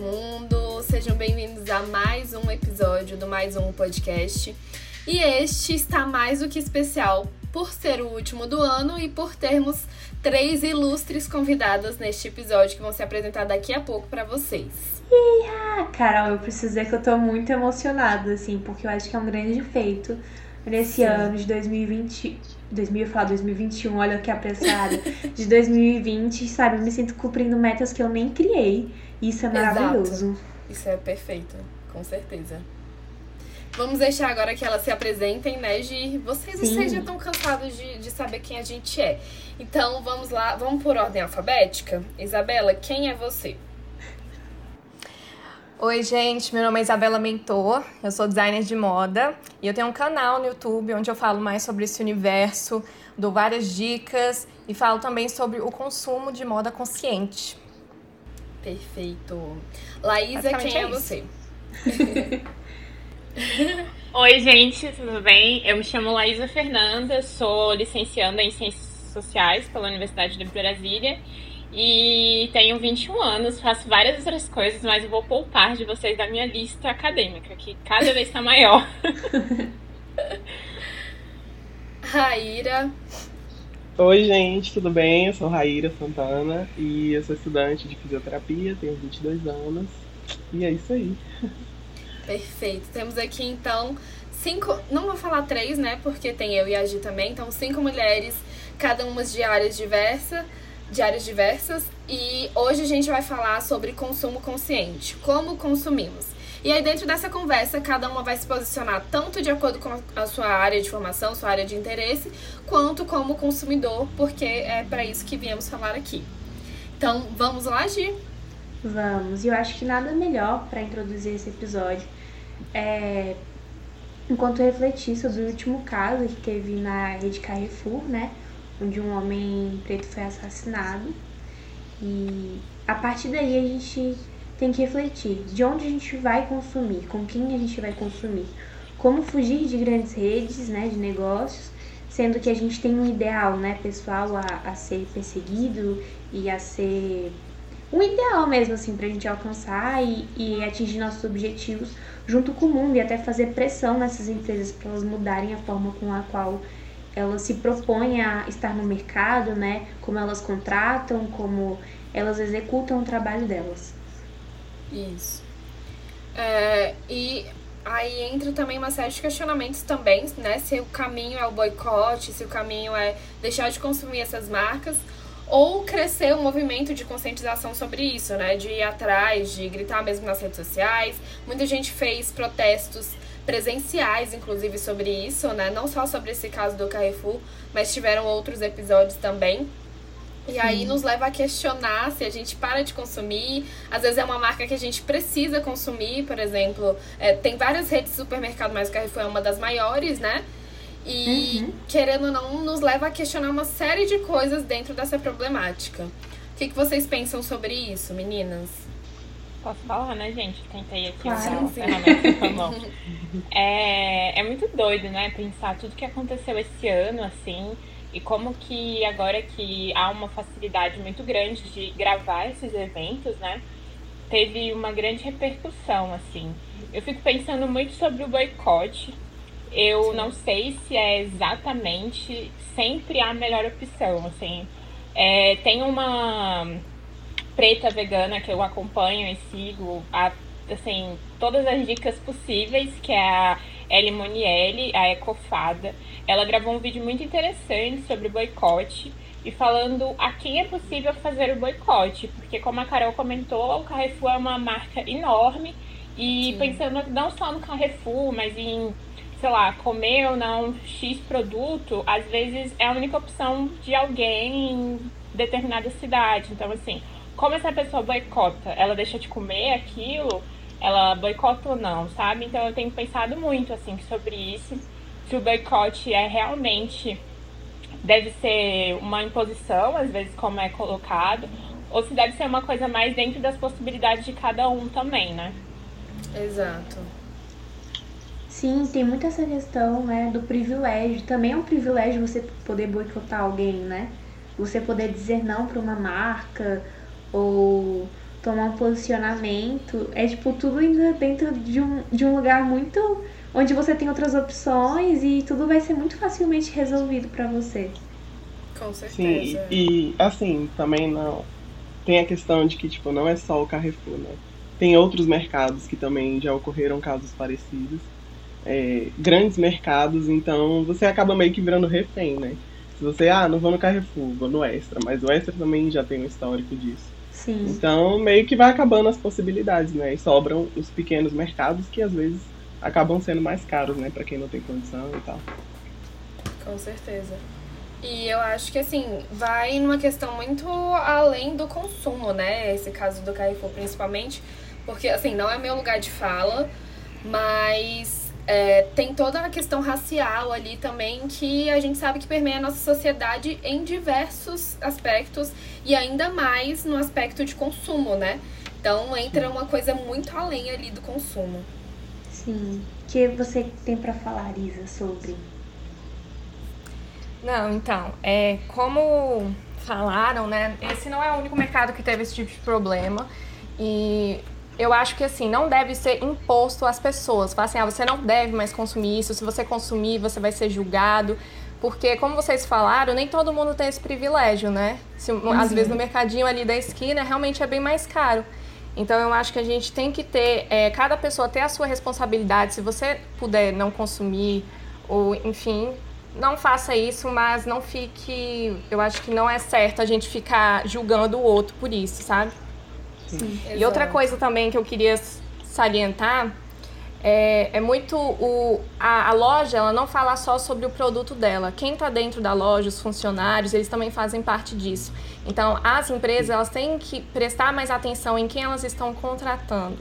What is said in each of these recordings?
mundo! Sejam bem-vindos a mais um episódio do Mais Um Podcast. E este está mais do que especial por ser o último do ano e por termos três ilustres convidadas neste episódio que vão se apresentar daqui a pouco para vocês. Ah, Carol, eu preciso dizer que eu tô muito emocionada, assim, porque eu acho que é um grande feito nesse Sim. ano de 2020. 2000, eu falar 2021, olha que apressada. de 2020, sabe? Eu me sinto cumprindo metas que eu nem criei. Isso é maravilhoso. Exato. Isso é perfeito, com certeza. Vamos deixar agora que elas se apresentem, né, Gi? Vocês Sim. vocês já estão cansados de, de saber quem a gente é. Então vamos lá, vamos por ordem alfabética. Isabela, quem é você? Oi, gente, meu nome é Isabela Mentor, eu sou designer de moda e eu tenho um canal no YouTube onde eu falo mais sobre esse universo, dou várias dicas e falo também sobre o consumo de moda consciente. Perfeito. Laísa, quem é, é você? Oi, gente, tudo bem? Eu me chamo Laísa Fernanda, sou licencianda em Ciências Sociais pela Universidade de Brasília e tenho 21 anos, faço várias outras coisas, mas eu vou poupar de vocês da minha lista acadêmica, que cada vez está maior. Raíra. Oi, gente, tudo bem? Eu sou Raíra Santana e eu sou estudante de fisioterapia, tenho 22 anos. E é isso aí. Perfeito. Temos aqui então cinco, não vou falar três, né? Porque tem eu e a Gi também. Então, cinco mulheres, cada uma de áreas diversas, de áreas diversas. E hoje a gente vai falar sobre consumo consciente, como consumimos. E aí, dentro dessa conversa, cada uma vai se posicionar tanto de acordo com a sua área de formação, sua área de interesse, quanto como consumidor, porque é para isso que viemos falar aqui. Então, vamos lá, Gi? Vamos. E eu acho que nada melhor para introduzir esse episódio é, enquanto refleti sobre o último caso que teve na rede Carrefour, né? Onde um homem preto foi assassinado. E a partir daí a gente tem que refletir de onde a gente vai consumir, com quem a gente vai consumir, como fugir de grandes redes né, de negócios, sendo que a gente tem um ideal né, pessoal a, a ser perseguido e a ser um ideal mesmo, assim, pra gente alcançar e, e atingir nossos objetivos junto com o mundo e até fazer pressão nessas empresas para elas mudarem a forma com a qual elas se propõem a estar no mercado, né? Como elas contratam, como elas executam o trabalho delas. Isso. É, e aí entra também uma série de questionamentos também, né? Se o caminho é o boicote, se o caminho é deixar de consumir essas marcas ou crescer um movimento de conscientização sobre isso, né? De ir atrás, de gritar mesmo nas redes sociais. Muita gente fez protestos presenciais, inclusive, sobre isso, né? Não só sobre esse caso do Carrefour, mas tiveram outros episódios também. E aí nos leva a questionar se a gente para de consumir. Às vezes é uma marca que a gente precisa consumir, por exemplo. É, tem várias redes de supermercado, mas o Carrefour é uma das maiores, né? E, uhum. querendo ou não, nos leva a questionar uma série de coisas dentro dessa problemática. O que, que vocês pensam sobre isso, meninas? Posso falar, né, gente? Tentei aqui claro, sim. é, é muito doido, né? Pensar tudo que aconteceu esse ano, assim, e como que agora que há uma facilidade muito grande de gravar esses eventos, né? Teve uma grande repercussão, assim. Eu fico pensando muito sobre o boicote, eu Sim. não sei se é exatamente sempre a melhor opção, assim. É, tem uma preta vegana que eu acompanho e sigo, a, assim, todas as dicas possíveis, que é a Ellie Monielli, a Ecofada. Ela gravou um vídeo muito interessante sobre boicote e falando a quem é possível fazer o boicote, porque como a Carol comentou, o Carrefour é uma marca enorme e Sim. pensando não só no Carrefour, mas em sei lá, comer ou não X produto, às vezes é a única opção de alguém em determinada cidade. Então, assim, como essa pessoa boicota? Ela deixa de comer aquilo? Ela boicota ou não, sabe? Então, eu tenho pensado muito, assim, sobre isso. Se o boicote é realmente. Deve ser uma imposição, às vezes, como é colocado, ou se deve ser uma coisa mais dentro das possibilidades de cada um também, né? Exato. Sim, tem muito essa questão, né, do privilégio. Também é um privilégio você poder boicotar alguém, né? Você poder dizer não para uma marca ou tomar um posicionamento. É tipo tudo ainda dentro de um, de um lugar muito. onde você tem outras opções e tudo vai ser muito facilmente resolvido para você. Com certeza. Sim, e assim, também não. Tem a questão de que, tipo, não é só o Carrefour, né? Tem outros mercados que também já ocorreram casos parecidos. É, grandes mercados, então você acaba meio que virando refém, né? Se você, ah, não vou no Carrefour, vou no Extra, mas o Extra também já tem um histórico disso. Sim. Então, meio que vai acabando as possibilidades, né? E sobram os pequenos mercados que às vezes acabam sendo mais caros, né, para quem não tem condição e tal. Com certeza. E eu acho que assim, vai numa questão muito além do consumo, né? Esse caso do Carrefour principalmente, porque assim, não é meu lugar de fala, mas é, tem toda a questão racial ali também que a gente sabe que permeia a nossa sociedade em diversos aspectos e ainda mais no aspecto de consumo, né? Então entra uma coisa muito além ali do consumo. Sim. O que você tem para falar, Isa, sobre não, então, é, como falaram, né, esse não é o único mercado que teve esse tipo de problema. E eu acho que assim, não deve ser imposto às pessoas. Falar assim, ah, você não deve mais consumir isso, se você consumir, você vai ser julgado. Porque, como vocês falaram, nem todo mundo tem esse privilégio, né? Se, uhum. Às vezes no mercadinho ali da esquina realmente é bem mais caro. Então eu acho que a gente tem que ter, é, cada pessoa ter a sua responsabilidade. Se você puder não consumir, ou enfim, não faça isso, mas não fique. Eu acho que não é certo a gente ficar julgando o outro por isso, sabe? Sim. E outra coisa também que eu queria salientar é, é muito o a, a, loja ela não fala só sobre o produto dela. Quem está dentro da loja os funcionários eles também fazem parte disso. Então as empresas elas têm que prestar mais atenção em quem elas estão contratando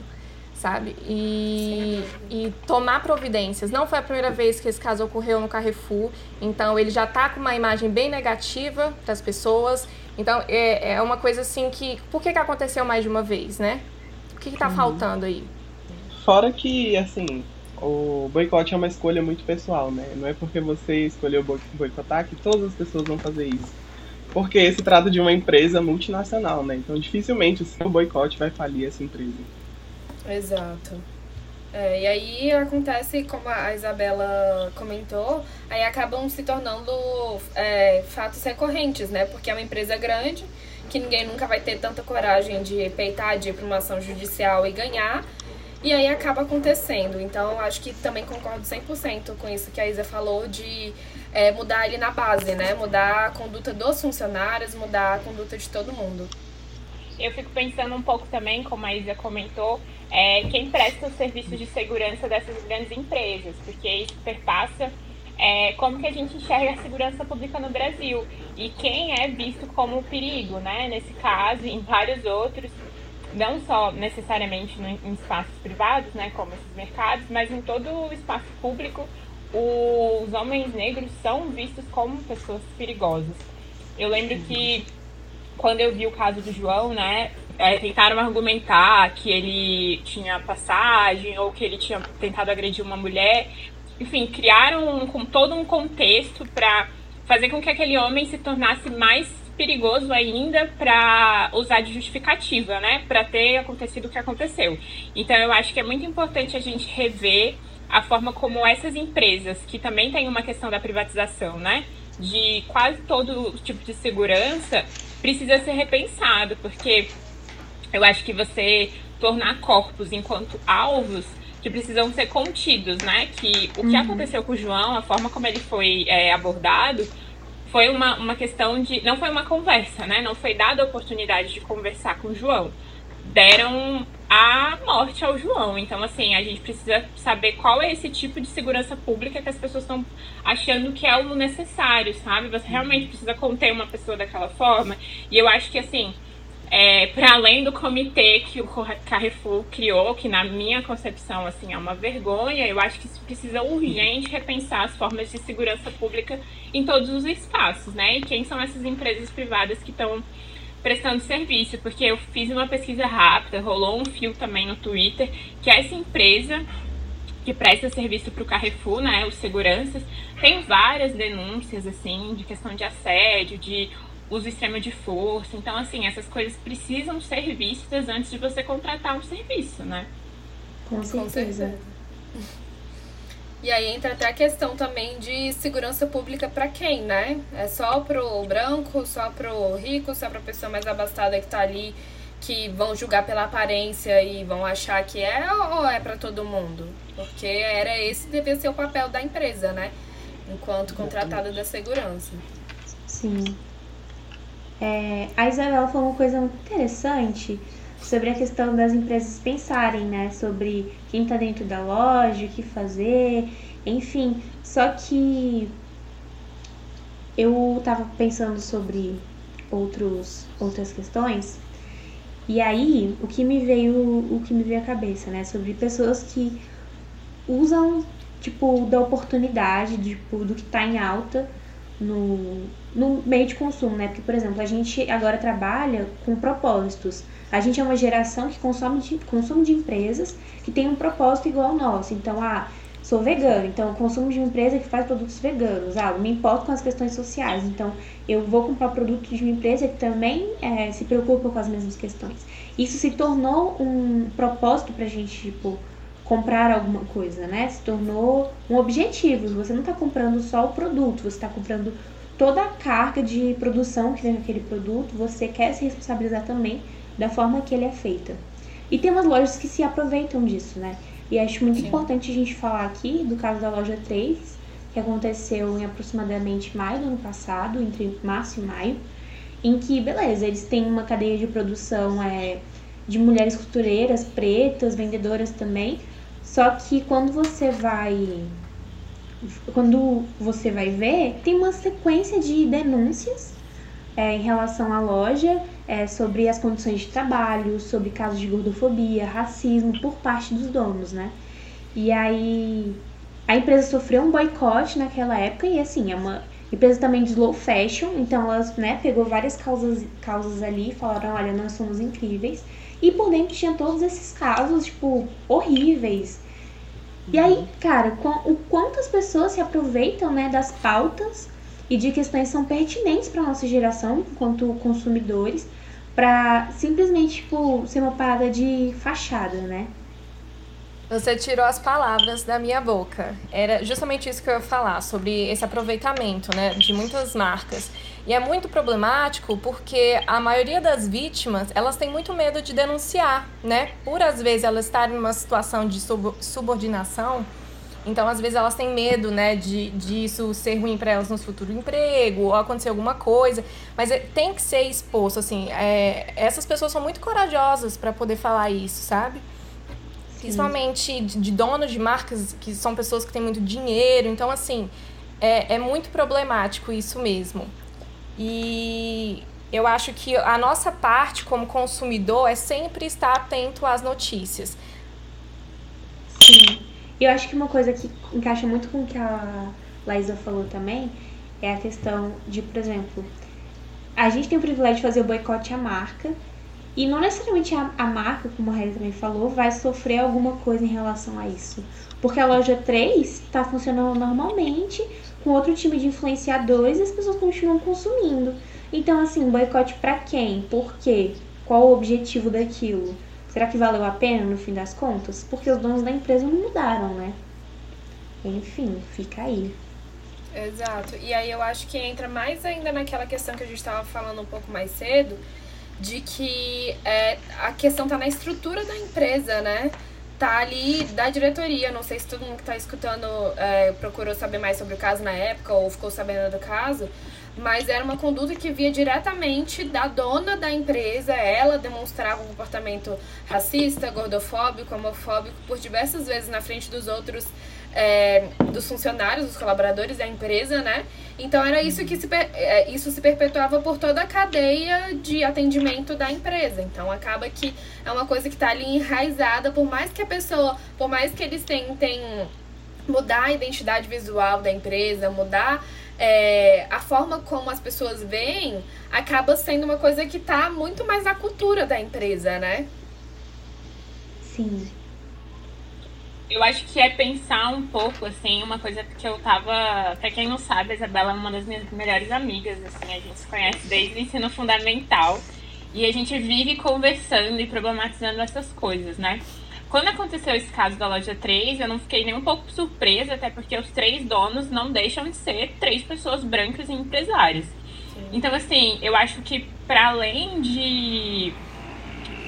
sabe? E, e tomar providências. Não foi a primeira vez que esse caso ocorreu no Carrefour, então ele já está com uma imagem bem negativa para as pessoas. Então é, é uma coisa assim que. Por que, que aconteceu mais de uma vez, né? O que está uhum. faltando aí? Fora que, assim, o boicote é uma escolha muito pessoal, né? Não é porque você escolheu boicotar que todas as pessoas vão fazer isso. Porque se trata de uma empresa multinacional, né? Então dificilmente o seu boicote vai falir essa empresa. Exato. É, e aí acontece, como a Isabela comentou, aí acabam se tornando é, fatos recorrentes, né? Porque é uma empresa grande, que ninguém nunca vai ter tanta coragem de peitar, de ir para uma ação judicial e ganhar. E aí acaba acontecendo. Então, acho que também concordo 100% com isso que a Isa falou de é, mudar ali na base, né? Mudar a conduta dos funcionários, mudar a conduta de todo mundo. Eu fico pensando um pouco também, como a Isa comentou, é, quem presta os serviços de segurança dessas grandes empresas, porque isso perpassa é, como que a gente enxerga a segurança pública no Brasil e quem é visto como perigo, né? Nesse caso e em vários outros, não só necessariamente no, em espaços privados, né, como esses mercados, mas em todo o espaço público, os homens negros são vistos como pessoas perigosas. Eu lembro que quando eu vi o caso do João, né, é, tentaram argumentar que ele tinha passagem ou que ele tinha tentado agredir uma mulher. Enfim, criaram um, todo um contexto para fazer com que aquele homem se tornasse mais perigoso ainda para usar de justificativa, né? Para ter acontecido o que aconteceu. Então, eu acho que é muito importante a gente rever a forma como essas empresas, que também tem uma questão da privatização, né? De quase todo tipo de segurança, precisa ser repensado, porque eu acho que você tornar corpos enquanto alvos que precisam ser contidos, né? Que o que uhum. aconteceu com o João, a forma como ele foi é, abordado, foi uma, uma questão de. Não foi uma conversa, né? Não foi dada a oportunidade de conversar com o João. Deram a morte ao João. Então, assim, a gente precisa saber qual é esse tipo de segurança pública que as pessoas estão achando que é o necessário, sabe? Você realmente precisa conter uma pessoa daquela forma. E eu acho que, assim é, para além do comitê que o Carrefour criou, que na minha concepção assim é uma vergonha, eu acho que isso precisa urgente repensar as formas de segurança pública em todos os espaços, né? E quem são essas empresas privadas que estão prestando serviço? Porque eu fiz uma pesquisa rápida, rolou um fio também no Twitter, que essa empresa que presta serviço para o Carrefour, né, os seguranças, tem várias denúncias, assim, de questão de assédio, de uso extremo de força. Então, assim, essas coisas precisam ser vistas antes de você contratar um serviço, né? Com certeza. Com certeza. E aí entra até a questão também de segurança pública para quem, né? É só pro branco, só pro rico, só pra pessoa mais abastada que tá ali, que vão julgar pela aparência e vão achar que é ou é para todo mundo? Porque era esse devia ser o papel da empresa, né? Enquanto contratada da segurança. Sim. É, a Isabela falou uma coisa muito interessante sobre a questão das empresas pensarem, né, sobre quem está dentro da loja, o que fazer, enfim. Só que eu estava pensando sobre outros, outras questões e aí o que me veio o que me veio à cabeça, né, sobre pessoas que usam tipo da oportunidade, tipo, do que está em alta no, no meio de consumo, né? Porque, por exemplo, a gente agora trabalha com propósitos. A gente é uma geração que consome de, consome de empresas que tem um propósito igual ao nosso. Então, ah, sou vegano, então consumo de uma empresa que faz produtos veganos. Ah, me importo com as questões sociais, então eu vou comprar produtos de uma empresa que também é, se preocupa com as mesmas questões. Isso se tornou um propósito pra gente, tipo, comprar alguma coisa, né? Se tornou um objetivo. Você não está comprando só o produto, você está comprando toda a carga de produção que vem naquele produto. Você quer se responsabilizar também da forma que ele é feita. E tem umas lojas que se aproveitam disso, né? E acho muito Sim. importante a gente falar aqui do caso da loja 3, que aconteceu em aproximadamente maio do ano passado, entre março e maio, em que, beleza, eles têm uma cadeia de produção é, de mulheres costureiras pretas, vendedoras também, só que quando você vai quando você vai ver, tem uma sequência de denúncias é, em relação à loja é, sobre as condições de trabalho, sobre casos de gordofobia, racismo por parte dos donos, né? E aí a empresa sofreu um boicote naquela época e assim, é uma empresa também de slow fashion, então ela né, pegou várias causas, causas ali e falaram, olha, nós somos incríveis. E por dentro tinha todos esses casos, tipo, horríveis. E aí, cara, o quanto as pessoas se aproveitam, né, das pautas e de questões que são pertinentes para nossa geração, enquanto consumidores, para simplesmente, tipo, ser uma parada de fachada, né? Você tirou as palavras da minha boca. Era justamente isso que eu ia falar, sobre esse aproveitamento né, de muitas marcas. E é muito problemático porque a maioria das vítimas, elas têm muito medo de denunciar, né? Por às vezes elas estarem numa situação de subordinação, então às vezes elas têm medo, né, de, de isso ser ruim para elas no futuro emprego ou acontecer alguma coisa. Mas é, tem que ser exposto, assim. É, essas pessoas são muito corajosas para poder falar isso, sabe? Principalmente de, de donos de marcas que são pessoas que têm muito dinheiro. Então, assim, é, é muito problemático isso mesmo. E eu acho que a nossa parte como consumidor é sempre estar atento às notícias. Sim. Eu acho que uma coisa que encaixa muito com o que a Laísa falou também é a questão de, por exemplo, a gente tem o privilégio de fazer o boicote à marca, e não necessariamente a, a marca, como a Reza também falou, vai sofrer alguma coisa em relação a isso. Porque a loja 3 está funcionando normalmente, com outro time de influenciadores e as pessoas continuam consumindo. Então, assim, boicote para quem? Por quê? Qual o objetivo daquilo? Será que valeu a pena no fim das contas? Porque os donos da empresa não mudaram, né? Enfim, fica aí. Exato. E aí eu acho que entra mais ainda naquela questão que a gente estava falando um pouco mais cedo, de que é, a questão tá na estrutura da empresa, né? Tá ali da diretoria. Não sei se todo mundo que tá escutando é, procurou saber mais sobre o caso na época ou ficou sabendo do caso, mas era uma conduta que via diretamente da dona da empresa. Ela demonstrava um comportamento racista, gordofóbico, homofóbico por diversas vezes na frente dos outros é, dos funcionários, dos colaboradores da empresa, né? Então era isso que se, é, isso se perpetuava por toda a cadeia de atendimento da empresa. Então acaba que é uma coisa que está ali enraizada, por mais que a pessoa, por mais que eles tentem mudar a identidade visual da empresa, mudar é, a forma como as pessoas veem, acaba sendo uma coisa que está muito mais na cultura da empresa, né? Sim. eu acho que é pensar um pouco, assim, uma coisa que eu tava. Pra quem não sabe, a Isabela é uma das minhas melhores amigas, assim, a gente se conhece desde o ensino fundamental. E a gente vive conversando e problematizando essas coisas, né? Quando aconteceu esse caso da loja 3, eu não fiquei nem um pouco surpresa, até porque os três donos não deixam de ser três pessoas brancas e empresárias. Sim. Então, assim, eu acho que para além de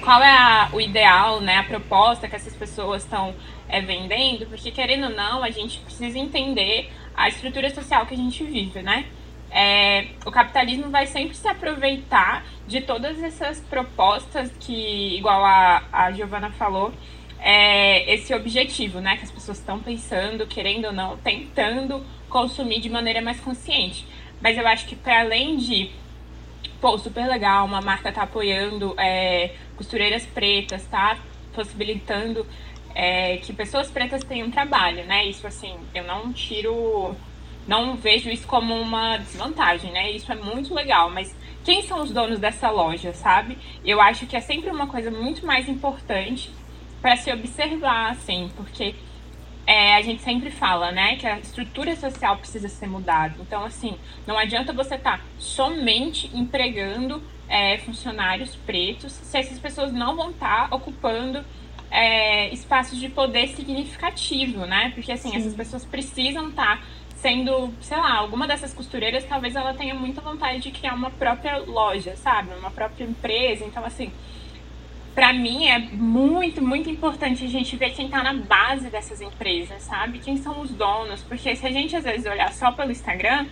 qual é a, o ideal, né, a proposta que essas pessoas estão é, vendendo, porque querendo ou não, a gente precisa entender a estrutura social que a gente vive, né? É, o capitalismo vai sempre se aproveitar de todas essas propostas que, igual a, a Giovana falou, é esse objetivo, né? Que as pessoas estão pensando, querendo ou não, tentando consumir de maneira mais consciente. Mas eu acho que para além de, pô, super legal, uma marca tá apoiando é, costureiras pretas, tá possibilitando é, que pessoas pretas tenham trabalho, né? Isso assim, eu não tiro, não vejo isso como uma desvantagem, né? Isso é muito legal, mas quem são os donos dessa loja, sabe? Eu acho que é sempre uma coisa muito mais importante para se observar, assim, porque é, a gente sempre fala, né, que a estrutura social precisa ser mudada. Então, assim, não adianta você estar tá somente empregando é, funcionários pretos se essas pessoas não vão estar tá ocupando é, espaços de poder significativo, né? Porque, assim, Sim. essas pessoas precisam estar tá sendo, sei lá, alguma dessas costureiras, talvez ela tenha muita vontade de criar uma própria loja, sabe? Uma própria empresa. Então, assim, para mim é muito, muito importante a gente ver quem está na base dessas empresas, sabe? Quem são os donos, porque se a gente às vezes olhar só pelo Instagram,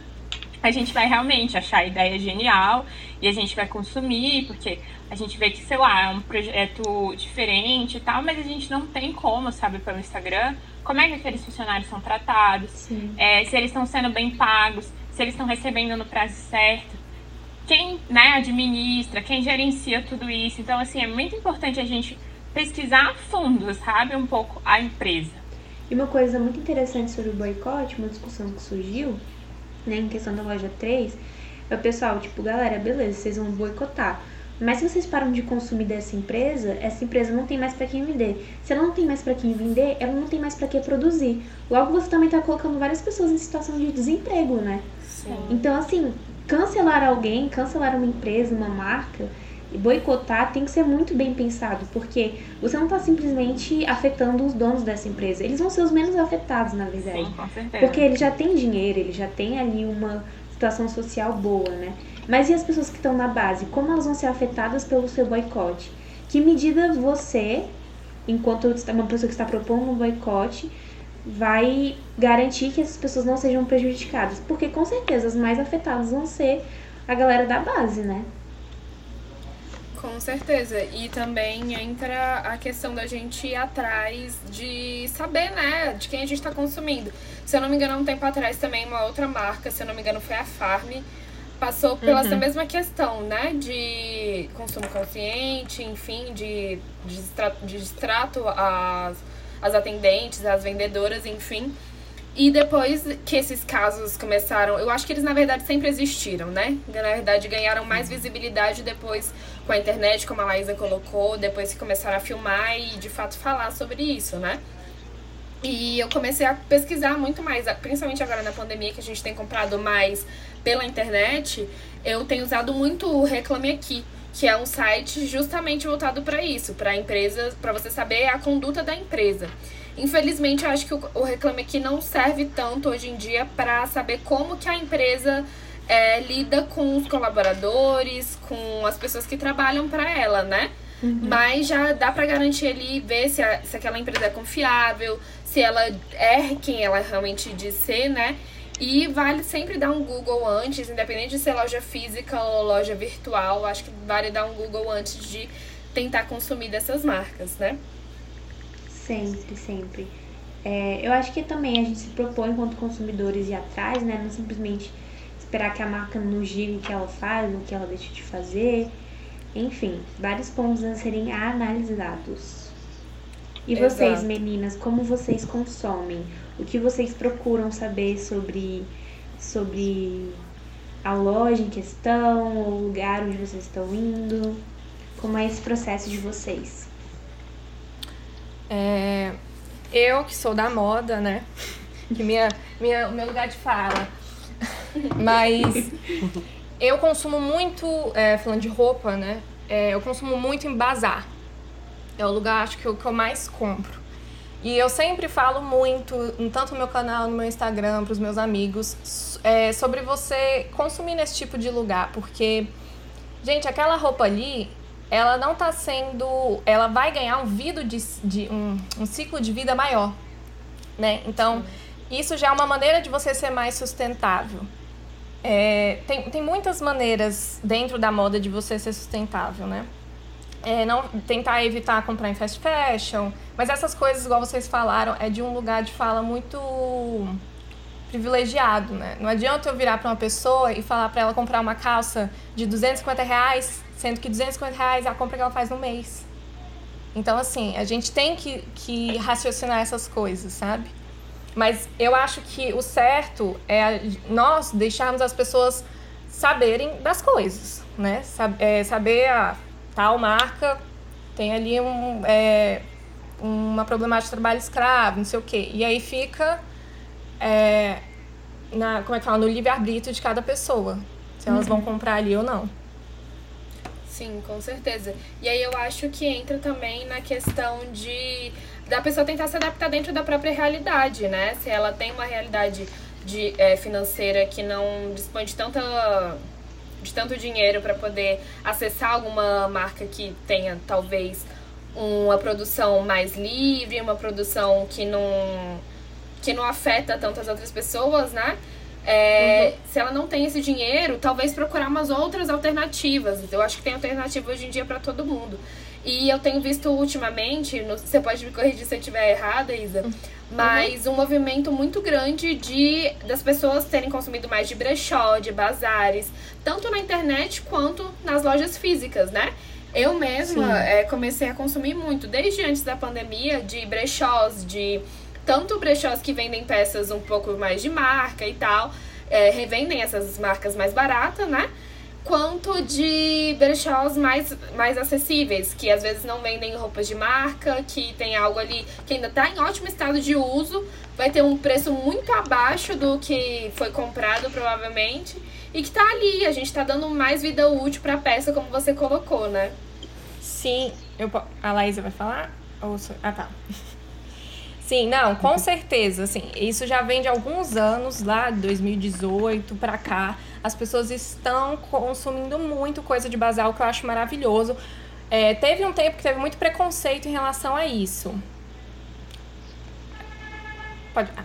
a gente vai realmente achar a ideia genial e a gente vai consumir, porque a gente vê que, sei lá, é um projeto diferente e tal, mas a gente não tem como, sabe, pelo Instagram, como é que aqueles funcionários são tratados, é, se eles estão sendo bem pagos, se eles estão recebendo no prazo certo quem né, administra, quem gerencia tudo isso. Então, assim, é muito importante a gente pesquisar a fundo, sabe, um pouco a empresa. E uma coisa muito interessante sobre o boicote, uma discussão que surgiu, né, em questão da loja 3, é o pessoal, tipo, galera, beleza, vocês vão boicotar. Mas se vocês param de consumir dessa empresa, essa empresa não tem mais para quem vender. Se ela não tem mais para quem vender, ela não tem mais para que produzir. Logo você também tá colocando várias pessoas em situação de desemprego, né? Sim. Então, assim, cancelar alguém, cancelar uma empresa, uma marca e boicotar tem que ser muito bem pensado, porque você não está simplesmente afetando os donos dessa empresa. Eles vão ser os menos afetados, na verdade. Sim, com certeza. Porque eles já têm dinheiro, eles já têm ali uma situação social boa, né? Mas e as pessoas que estão na base? Como elas vão ser afetadas pelo seu boicote? Que medida você, enquanto uma pessoa que está propondo um boicote, vai garantir que essas pessoas não sejam prejudicadas. Porque com certeza as mais afetadas vão ser a galera da base, né? Com certeza. E também entra a questão da gente ir atrás de saber, né, de quem a gente está consumindo. Se eu não me engano, um tempo atrás também uma outra marca, se eu não me engano, foi a Farm, passou pela uhum. mesma questão, né, de consumo consciente, enfim, de, de, de distrato às as atendentes, as vendedoras, enfim. E depois que esses casos começaram, eu acho que eles na verdade sempre existiram, né? Na verdade ganharam mais visibilidade depois com a internet, como a Laísa colocou, depois que começaram a filmar e de fato falar sobre isso, né? E eu comecei a pesquisar muito mais, principalmente agora na pandemia que a gente tem comprado mais pela internet, eu tenho usado muito o Reclame Aqui que é um site justamente voltado para isso, para empresas, para você saber a conduta da empresa. Infelizmente, eu acho que o, Reclame Aqui não serve tanto hoje em dia para saber como que a empresa é, lida com os colaboradores, com as pessoas que trabalham para ela, né? Uhum. Mas já dá para garantir ali, ver se, a, se aquela empresa é confiável, se ela é quem ela realmente diz ser, né? E vale sempre dar um Google antes, independente de ser loja física ou loja virtual, acho que vale dar um Google antes de tentar consumir dessas marcas, né? Sempre, sempre. É, eu acho que também a gente se propõe enquanto consumidores ir atrás, né? Não simplesmente esperar que a marca nos diga o que ela faz, o que ela deixa de fazer. Enfim, vários pontos a serem analisados. E Exato. vocês, meninas, como vocês consomem? O que vocês procuram saber sobre, sobre a loja em questão, o lugar onde vocês estão indo, como é esse processo de vocês? É, eu que sou da moda, né? Que minha, minha, o meu lugar de fala. Mas eu consumo muito, é, falando de roupa, né? É, eu consumo muito em bazar. É o lugar, acho que, eu, que eu mais compro. E eu sempre falo muito, tanto no meu canal, no meu Instagram, para os meus amigos, é, sobre você consumir nesse tipo de lugar. Porque, gente, aquela roupa ali, ela não está sendo. Ela vai ganhar um, vida de, de um, um ciclo de vida maior. Né? Então, isso já é uma maneira de você ser mais sustentável. É, tem, tem muitas maneiras dentro da moda de você ser sustentável, né? É, não tentar evitar comprar em fast fashion, mas essas coisas, igual vocês falaram, é de um lugar de fala muito privilegiado, né? Não adianta eu virar para uma pessoa e falar para ela comprar uma calça de 250 reais, sendo que 250 reais é a compra que ela faz no mês. Então, assim, a gente tem que, que raciocinar essas coisas, sabe? Mas eu acho que o certo é nós deixarmos as pessoas saberem das coisas, né? É, saber a tal marca tem ali um, é, uma problemática de trabalho escravo, não sei o quê. E aí fica é, na, como é que fala, no livre-arbítrio de cada pessoa, se elas uhum. vão comprar ali ou não. Sim, com certeza. E aí eu acho que entra também na questão de da pessoa tentar se adaptar dentro da própria realidade, né? Se ela tem uma realidade de, é, financeira que não dispõe de tanta de tanto dinheiro para poder acessar alguma marca que tenha talvez uma produção mais livre, uma produção que não que não afeta tantas outras pessoas, né? É, uhum. Se ela não tem esse dinheiro, talvez procurar umas outras alternativas. Eu acho que tem alternativa hoje em dia para todo mundo. E eu tenho visto ultimamente, você pode me corrigir se eu estiver errada, Isa, uhum. mas um movimento muito grande de das pessoas terem consumido mais de brechó, de bazares, tanto na internet quanto nas lojas físicas, né? Eu mesma é, comecei a consumir muito, desde antes da pandemia, de brechós, de tanto brechós que vendem peças um pouco mais de marca e tal, é, revendem essas marcas mais baratas, né? Quanto de brechós mais, mais acessíveis, que às vezes não vendem roupas de marca, que tem algo ali que ainda está em ótimo estado de uso, vai ter um preço muito abaixo do que foi comprado provavelmente, e que está ali, a gente está dando mais vida útil para a peça, como você colocou, né? Sim, eu, a Laísa vai falar? Ou, ah, tá. Sim, não, com certeza, assim, isso já vem de alguns anos, lá 2018 para cá, as pessoas estão consumindo muito coisa de basal, que eu acho maravilhoso. É, teve um tempo que teve muito preconceito em relação a isso. Pode. Ah.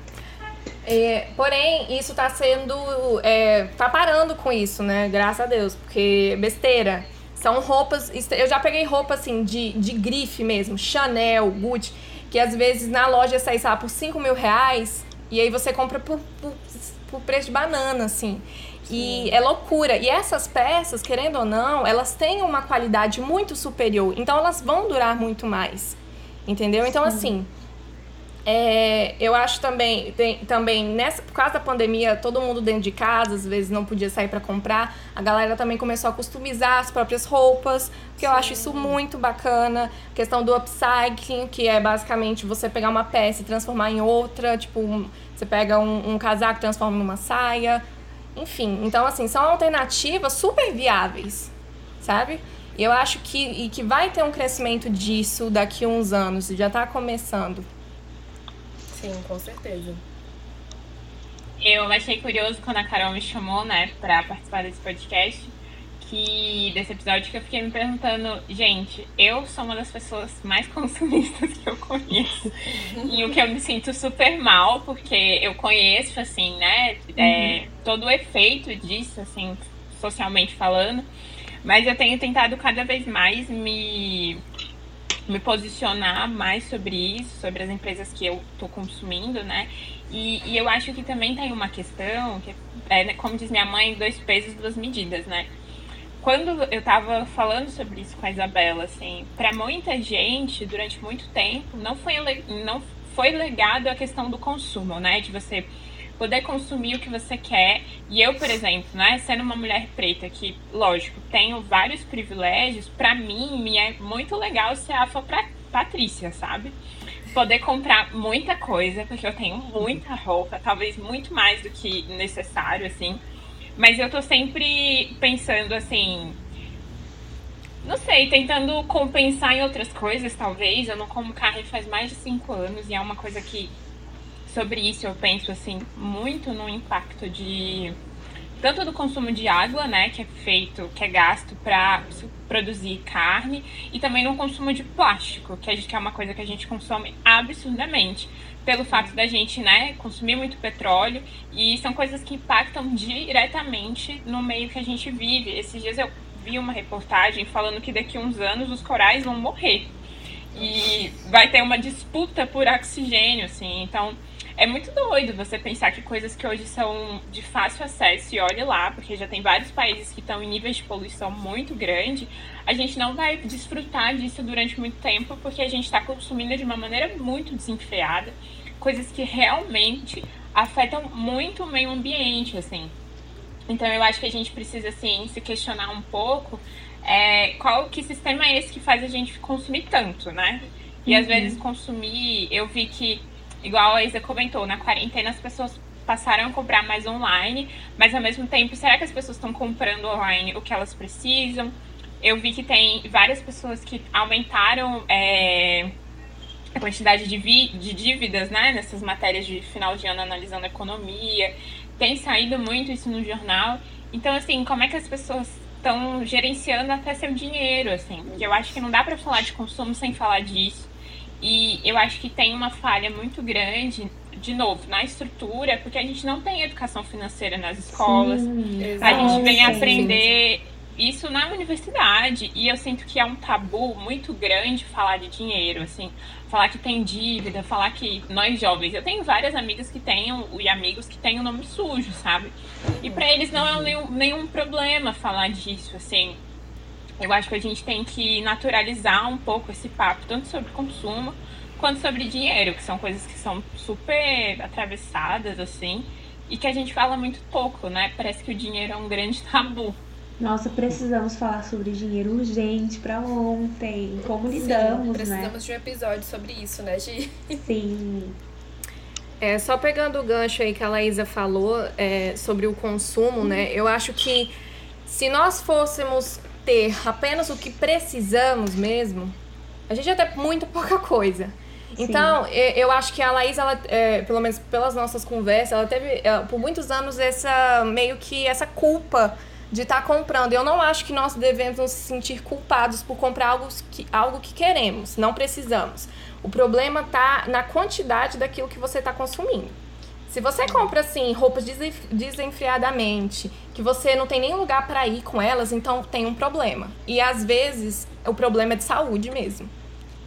É, porém, isso está sendo. É, tá parando com isso, né? Graças a Deus, porque besteira. São roupas. Eu já peguei roupa assim de, de grife mesmo, Chanel, Gucci que às vezes na loja sai, sabe, por 5 mil reais e aí você compra por, por, por preço de banana, assim. E é loucura. E essas peças, querendo ou não, elas têm uma qualidade muito superior. Então elas vão durar muito mais. Entendeu? Então, Sim. assim é, eu acho também, tem, também nessa, por causa da pandemia, todo mundo dentro de casa, às vezes não podia sair para comprar. A galera também começou a customizar as próprias roupas, que eu acho isso muito bacana. A questão do upcycling, que é basicamente você pegar uma peça e transformar em outra, tipo, você pega um, um casaco e transforma numa saia. Enfim, então assim, são alternativas super viáveis, sabe? E eu acho que, e que vai ter um crescimento disso daqui a uns anos, já está começando. Sim, com certeza. Eu achei curioso quando a Carol me chamou, né, pra participar desse podcast, que desse episódio que eu fiquei me perguntando, gente, eu sou uma das pessoas mais consumistas que eu conheço. e o que eu me sinto super mal, porque eu conheço, assim, né, é, uhum. todo o efeito disso, assim, socialmente falando. Mas eu tenho tentado cada vez mais me me posicionar mais sobre isso, sobre as empresas que eu estou consumindo, né? E, e, eu acho que também tem uma questão, que é, né, como diz minha mãe, dois pesos, duas medidas, né? Quando eu estava falando sobre isso com a Isabela, assim, para muita gente, durante muito tempo, não foi, não foi legado a questão do consumo, né? De você poder consumir o que você quer. E eu, por exemplo, né, sendo uma mulher preta que, lógico, tenho vários privilégios, para mim é muito legal ser a Patrícia, sabe? poder comprar muita coisa, porque eu tenho muita roupa, talvez muito mais do que necessário, assim. Mas eu tô sempre pensando assim. Não sei, tentando compensar em outras coisas, talvez. Eu não como carne faz mais de cinco anos e é uma coisa que. Sobre isso eu penso, assim, muito no impacto de tanto do consumo de água, né, que é feito, que é gasto para produzir carne, e também no consumo de plástico, que, gente, que é uma coisa que a gente consome absurdamente, pelo fato da gente, né, consumir muito petróleo, e são coisas que impactam diretamente no meio que a gente vive. Esses dias eu vi uma reportagem falando que daqui a uns anos os corais vão morrer. E vai ter uma disputa por oxigênio, assim, então é muito doido você pensar que coisas que hoje são de fácil acesso, e olhe lá, porque já tem vários países que estão em níveis de poluição muito grande, a gente não vai desfrutar disso durante muito tempo, porque a gente está consumindo de uma maneira muito desenfreada, coisas que realmente afetam muito o meio ambiente, assim. Então eu acho que a gente precisa, assim, se questionar um pouco é, qual que sistema é esse que faz a gente consumir tanto, né? E uhum. às vezes consumir, eu vi que igual a Isa comentou, na quarentena as pessoas passaram a comprar mais online, mas ao mesmo tempo, será que as pessoas estão comprando online o que elas precisam? Eu vi que tem várias pessoas que aumentaram é, a quantidade de, vi, de dívidas, né, nessas matérias de final de ano analisando a economia. Tem saído muito isso no jornal. Então, assim, como é que as pessoas estão gerenciando até seu dinheiro, assim? Porque eu acho que não dá para falar de consumo sem falar disso. E eu acho que tem uma falha muito grande, de novo, na estrutura, porque a gente não tem educação financeira nas escolas. Sim, a gente vem sim, aprender sim. isso na universidade. E eu sinto que é um tabu muito grande falar de dinheiro, assim. Falar que tem dívida, falar que nós jovens. Eu tenho várias amigas que têm, e amigos que têm o nome sujo, sabe? E para eles não é nenhum, nenhum problema falar disso, assim. Eu acho que a gente tem que naturalizar um pouco esse papo, tanto sobre consumo quanto sobre dinheiro, que são coisas que são super atravessadas, assim, e que a gente fala muito pouco, né? Parece que o dinheiro é um grande tabu. Nossa, precisamos falar sobre dinheiro urgente para ontem. Como Sim, lidamos, precisamos né? Precisamos de um episódio sobre isso, né, Gi? Sim. É, só pegando o gancho aí que a Laísa falou é, sobre o consumo, né? Eu acho que se nós fôssemos ter apenas o que precisamos mesmo, a gente já tem muito pouca coisa. Sim. Então, eu acho que a Laís, ela, é, pelo menos pelas nossas conversas, ela teve ela, por muitos anos essa meio que essa culpa de estar tá comprando. Eu não acho que nós devemos nos sentir culpados por comprar algo que, algo que queremos, não precisamos. O problema está na quantidade daquilo que você está consumindo. Se você compra assim roupas desenfreadamente, que você não tem nem lugar para ir com elas, então tem um problema. E às vezes o problema é de saúde mesmo.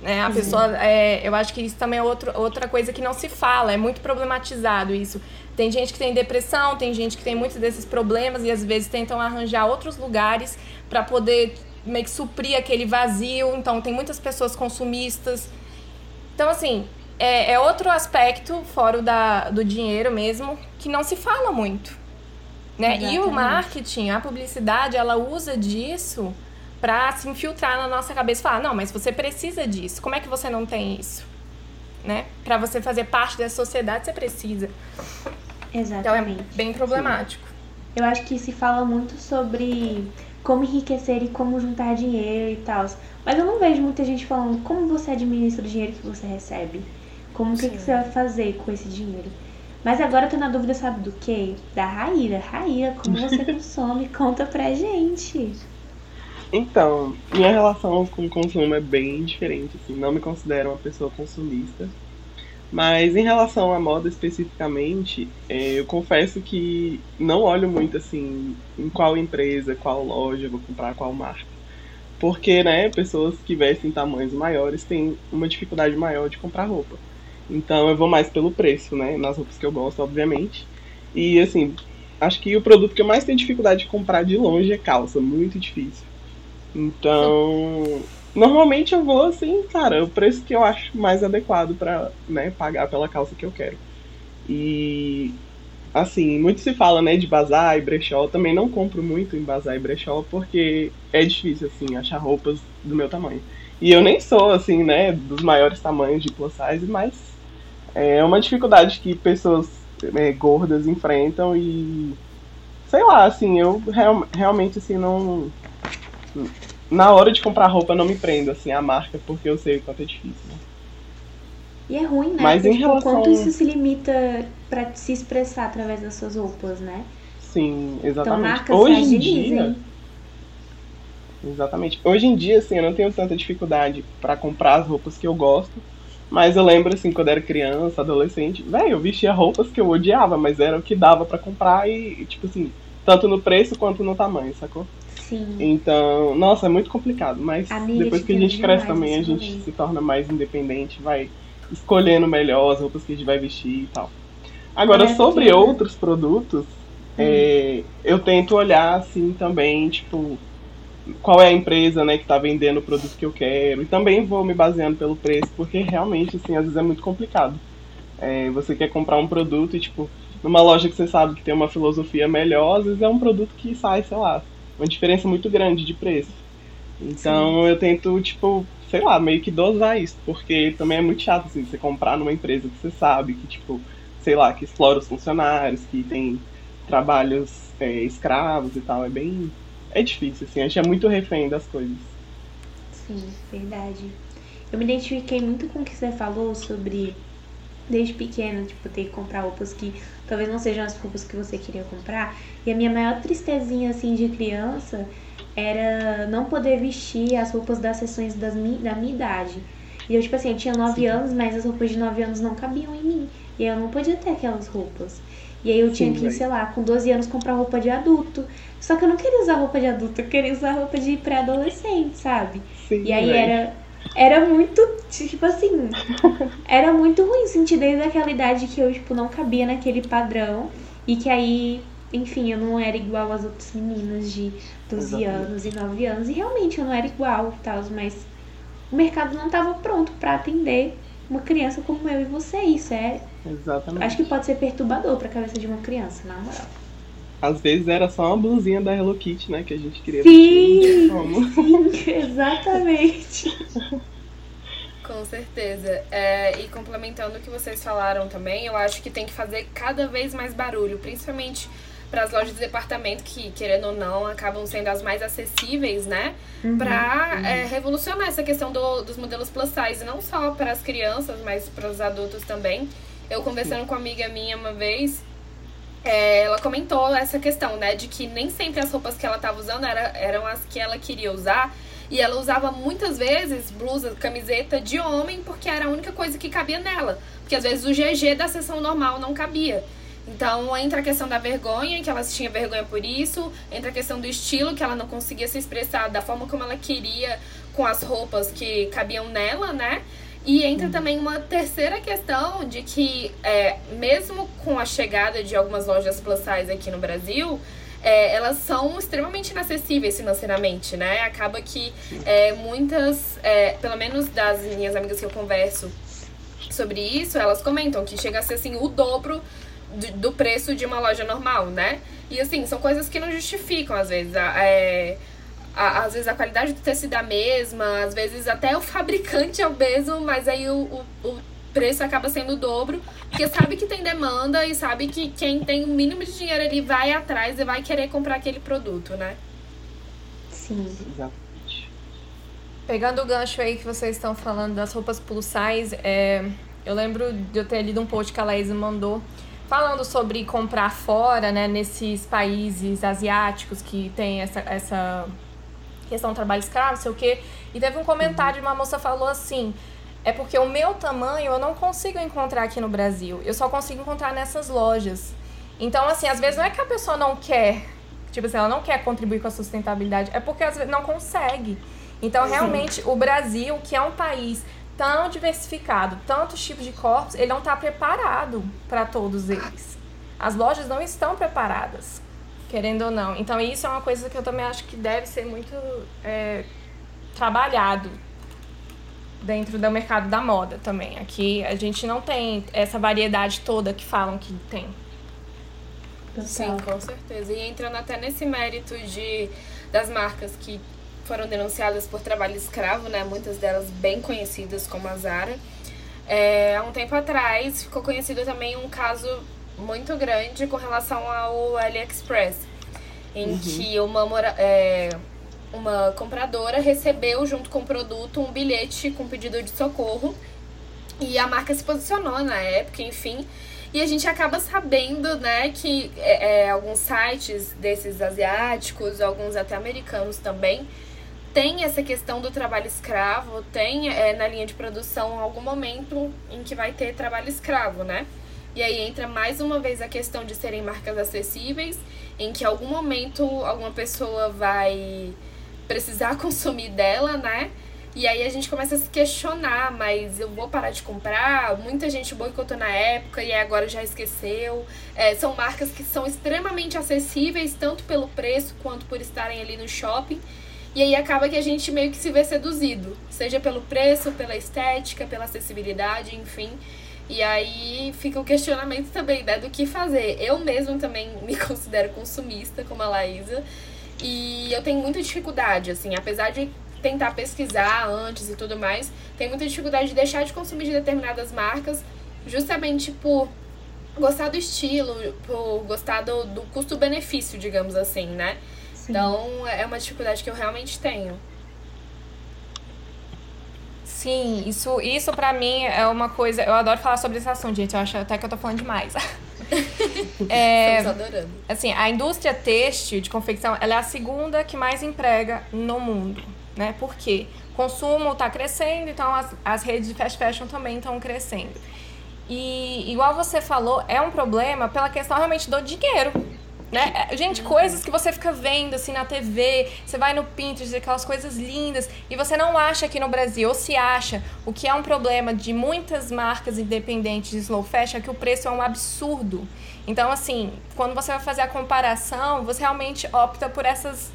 Né? A uhum. pessoa, é, eu acho que isso também é outro, outra coisa que não se fala, é muito problematizado isso. Tem gente que tem depressão, tem gente que tem muitos desses problemas e às vezes tentam arranjar outros lugares para poder meio que suprir aquele vazio. Então tem muitas pessoas consumistas. Então assim, é, é outro aspecto, fora o da, do dinheiro mesmo, que não se fala muito. Né? E o marketing, a publicidade, ela usa disso para se infiltrar na nossa cabeça e falar: não, mas você precisa disso, como é que você não tem isso? Né? Para você fazer parte da sociedade, você precisa. Exatamente. Então é bem problemático. Sim. Eu acho que se fala muito sobre como enriquecer e como juntar dinheiro e tal. Mas eu não vejo muita gente falando como você administra o dinheiro que você recebe. Como que, que você vai fazer com esse dinheiro? Mas agora eu tô na dúvida, sabe do quê? Da Raíra. Raíra, como você consome? Conta pra gente. Então, minha relação com o consumo é bem diferente, assim, não me considero uma pessoa consumista. Mas em relação à moda especificamente, é, eu confesso que não olho muito assim em qual empresa, qual loja vou comprar, qual marca. Porque, né, pessoas que vestem tamanhos maiores têm uma dificuldade maior de comprar roupa. Então eu vou mais pelo preço, né? Nas roupas que eu gosto, obviamente. E assim, acho que o produto que eu mais tenho dificuldade de comprar de longe é calça, muito difícil. Então, normalmente eu vou assim, cara, o preço que eu acho mais adequado para, né, pagar pela calça que eu quero. E assim, muito se fala, né, de bazar e brechó, eu também não compro muito em bazar e brechó porque é difícil assim achar roupas do meu tamanho. E eu nem sou, assim, né, dos maiores tamanhos de plus size, mas é uma dificuldade que pessoas é, gordas enfrentam e sei lá, assim, eu real, realmente assim não na hora de comprar roupa não me prendo assim a marca porque eu sei o quanto é difícil. Né? E é ruim, né? Mas Porque, em tipo, relação- quanto isso se limita pra se expressar através das suas roupas, né? Sim, Então exatamente. marcas Hoje em dia. Exatamente. Hoje em dia, assim, eu não tenho tanta dificuldade pra comprar as roupas que eu gosto. Mas eu lembro, assim, quando era criança, adolescente, velho, eu vestia roupas que eu odiava, mas era o que dava pra comprar e, tipo assim, tanto no preço quanto no tamanho, sacou? Sim. Então, nossa, é muito complicado. Mas Amiga, depois que a gente entendo cresce também, a gente momento. se torna mais independente, vai escolhendo melhor as roupas que a gente vai vestir e tal. Agora, É, sobre outros produtos, é, eu tento olhar assim também, tipo, qual é a empresa, né, que tá vendendo o produto que eu quero. E também vou me baseando pelo preço, porque realmente, assim, às vezes é muito complicado. É, você quer comprar um produto e, tipo, numa loja que você sabe que tem uma filosofia melhor, às vezes é um produto que sai, sei lá, uma diferença muito grande de preço. Então eu tento, tipo, sei lá, meio que dosar isso, porque também é muito chato, assim, você comprar numa empresa que você sabe que, tipo, sei lá, que explora os funcionários, que tem trabalhos é, escravos e tal, é bem. É difícil, assim, a gente é muito refém das coisas. Sim, verdade. Eu me identifiquei muito com o que você falou sobre desde pequena, tipo, ter que comprar roupas que talvez não sejam as roupas que você queria comprar. E a minha maior tristezinha, assim, de criança era não poder vestir as roupas das sessões das mi da minha idade. E eu, tipo assim, eu tinha 9 anos, mas as roupas de 9 anos não cabiam em mim. E eu não podia ter aquelas roupas. E aí eu tinha Sim, que, véi. sei lá, com 12 anos comprar roupa de adulto. Só que eu não queria usar roupa de adulto, eu queria usar roupa de pré-adolescente, sabe? Sim, E aí era, era muito, tipo assim, era muito ruim sentir desde aquela idade que eu, tipo, não cabia naquele padrão. E que aí, enfim, eu não era igual às outras meninas de 12 Exatamente. anos e 9 anos. E realmente eu não era igual e tal, mas o mercado não estava pronto pra atender uma criança como eu e você. Isso é, Exatamente. acho que pode ser perturbador pra cabeça de uma criança, na moral. Às vezes era só uma blusinha da Hello Kitty, né, que a gente queria Sim! Sim, exatamente. Com certeza. É, e complementando o que vocês falaram também, eu acho que tem que fazer cada vez mais barulho, principalmente para as lojas de departamento, que, querendo ou não, acabam sendo as mais acessíveis, né? Pra é, revolucionar essa questão do- dos modelos plus size, não só para as crianças, mas para os adultos também. Eu conversando com uma amiga minha uma vez, é, ela comentou essa questão, né? De que nem sempre as roupas que ela estava usando era, eram as que ela queria usar. E ela usava muitas vezes blusa, camiseta de homem, porque era a única coisa que cabia nela. Porque às vezes o GG da sessão normal não cabia. Então entra a questão da vergonha, que ela tinha vergonha por isso, entra a questão do estilo, que ela não conseguia se expressar da forma como ela queria com as roupas que cabiam nela, né? E entra também uma terceira questão de que, é, mesmo com a chegada de algumas lojas plus size aqui no Brasil, é, elas são extremamente inacessíveis financeiramente, né? Acaba que é, muitas, é, pelo menos das minhas amigas que eu converso sobre isso, elas comentam que chega a ser assim o dobro do, do preço de uma loja normal, né? E assim, são coisas que não justificam às vezes. A- é, a- às vezes a qualidade do tecido é a mesma, às vezes até o fabricante é o mesmo, mas aí o, o, o preço acaba sendo o dobro, porque sabe que tem demanda e sabe que quem tem o mínimo de dinheiro ali vai atrás e vai querer comprar aquele produto, né? Sim. Exatamente. Pegando o gancho aí que vocês estão falando das roupas plus size, é, eu lembro de eu ter lido um post que a Laís mandou falando sobre comprar fora, né, nesses países asiáticos que tem essa, essa questão do trabalho escravo, não sei o quê. E teve um comentário de uma moça falou assim: é porque o meu tamanho eu não consigo encontrar aqui no Brasil, eu só consigo encontrar nessas lojas. Então, assim, às vezes não é que a pessoa não quer, tipo assim, ela não quer contribuir com a sustentabilidade, é porque às vezes não consegue. Então, realmente, o Brasil, que é um país tão diversificado, tantos tipos de corpos, ele não está preparado para todos eles. As lojas não estão preparadas, querendo ou não. Então, isso é uma coisa que eu também acho que deve ser muito é, trabalhado dentro do mercado da moda também. Aqui a gente não tem essa variedade toda que falam que tem. Sim, com certeza. E entrando até nesse mérito de das marcas que foram denunciadas por trabalho escravo, né? Muitas delas bem conhecidas como a Zara. É, há um tempo atrás ficou conhecido também um caso muito grande com relação ao AliExpress, em uhum. que uma, é, uma compradora recebeu junto com o produto um bilhete com pedido de socorro e a marca se posicionou na época, enfim. E a gente acaba sabendo, né, que é, é, alguns sites desses asiáticos, alguns até americanos também, tem essa questão do trabalho escravo, tem é, na linha de produção algum momento em que vai ter trabalho escravo, né? E aí entra mais uma vez a questão de serem marcas acessíveis, em que algum momento alguma pessoa vai precisar consumir dela, né? E aí a gente começa a se questionar, mas eu vou parar de comprar? Muita gente boicotou na época e agora já esqueceu. É, são marcas que são extremamente acessíveis, tanto pelo preço quanto por estarem ali no shopping. E aí acaba que a gente meio que se vê seduzido, seja pelo preço, pela estética, pela acessibilidade, enfim. E aí fica o questionamento também, né, do que fazer. Eu mesmo também me considero consumista, como a Laísa, e eu tenho muita dificuldade, assim, apesar de tentar pesquisar antes e tudo mais, tem muita dificuldade de deixar de consumir de determinadas marcas, justamente por gostar do estilo, por gostar do, do custo-benefício, digamos assim, né? Sim. Então é uma dificuldade que eu realmente tenho. Sim, isso, isso para mim é uma coisa. Eu adoro falar sobre esse assunto, gente. Eu acho até que eu tô falando demais. é, Estamos adorando. Assim, a indústria têxtil de confecção ela é a segunda que mais emprega no mundo né? Porque consumo está crescendo, então as, as redes de fast fashion também estão crescendo. E igual você falou, é um problema pela questão realmente do dinheiro. Né? É, gente, coisas que você fica vendo assim na TV, você vai no Pinterest, aquelas coisas lindas, e você não acha aqui no Brasil, ou se acha, o que é um problema de muitas marcas independentes de slow fashion é que o preço é um absurdo. Então, assim, quando você vai fazer a comparação, você realmente opta por essas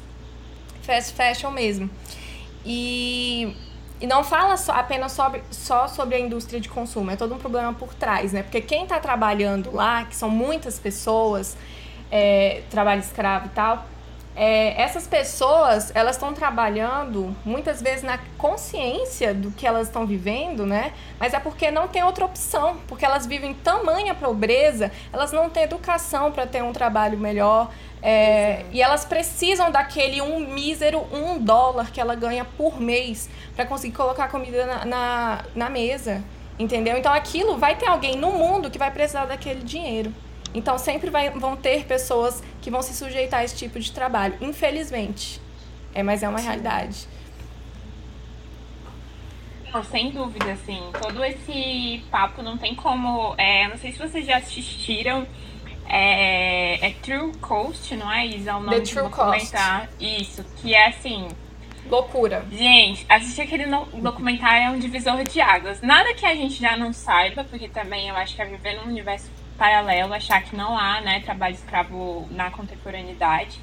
fast fashion mesmo. E, e não fala só, apenas sobre, só sobre a indústria de consumo, é todo um problema por trás, né? Porque quem está trabalhando lá, que são muitas pessoas, é, trabalho escravo e tal, é, essas pessoas elas estão trabalhando muitas vezes na consciência do que elas estão vivendo, né? Mas é porque não tem outra opção, porque elas vivem tamanha pobreza, elas não têm educação para ter um trabalho melhor, é, e elas precisam daquele um mísero um dólar que ela ganha por mês para conseguir colocar comida na, na, na, mesa. Entendeu? Então aquilo vai ter alguém no mundo que vai precisar daquele dinheiro. Então sempre vai, vão ter pessoas que vão se sujeitar a esse tipo de trabalho. Infelizmente. É, mas é uma Sim. realidade. Não, sem dúvida, assim. Todo esse papo não tem como. É, não sei se vocês já assistiram é, é True Coast, não é, Isa? É o nome The True Coast. Isso, que é assim. Loucura. Gente, assistir aquele documentário é um divisor de águas. Nada que a gente já não saiba, porque também eu acho que é viver num universo paralelo, achar que não há, né, trabalho escravo na contemporaneidade.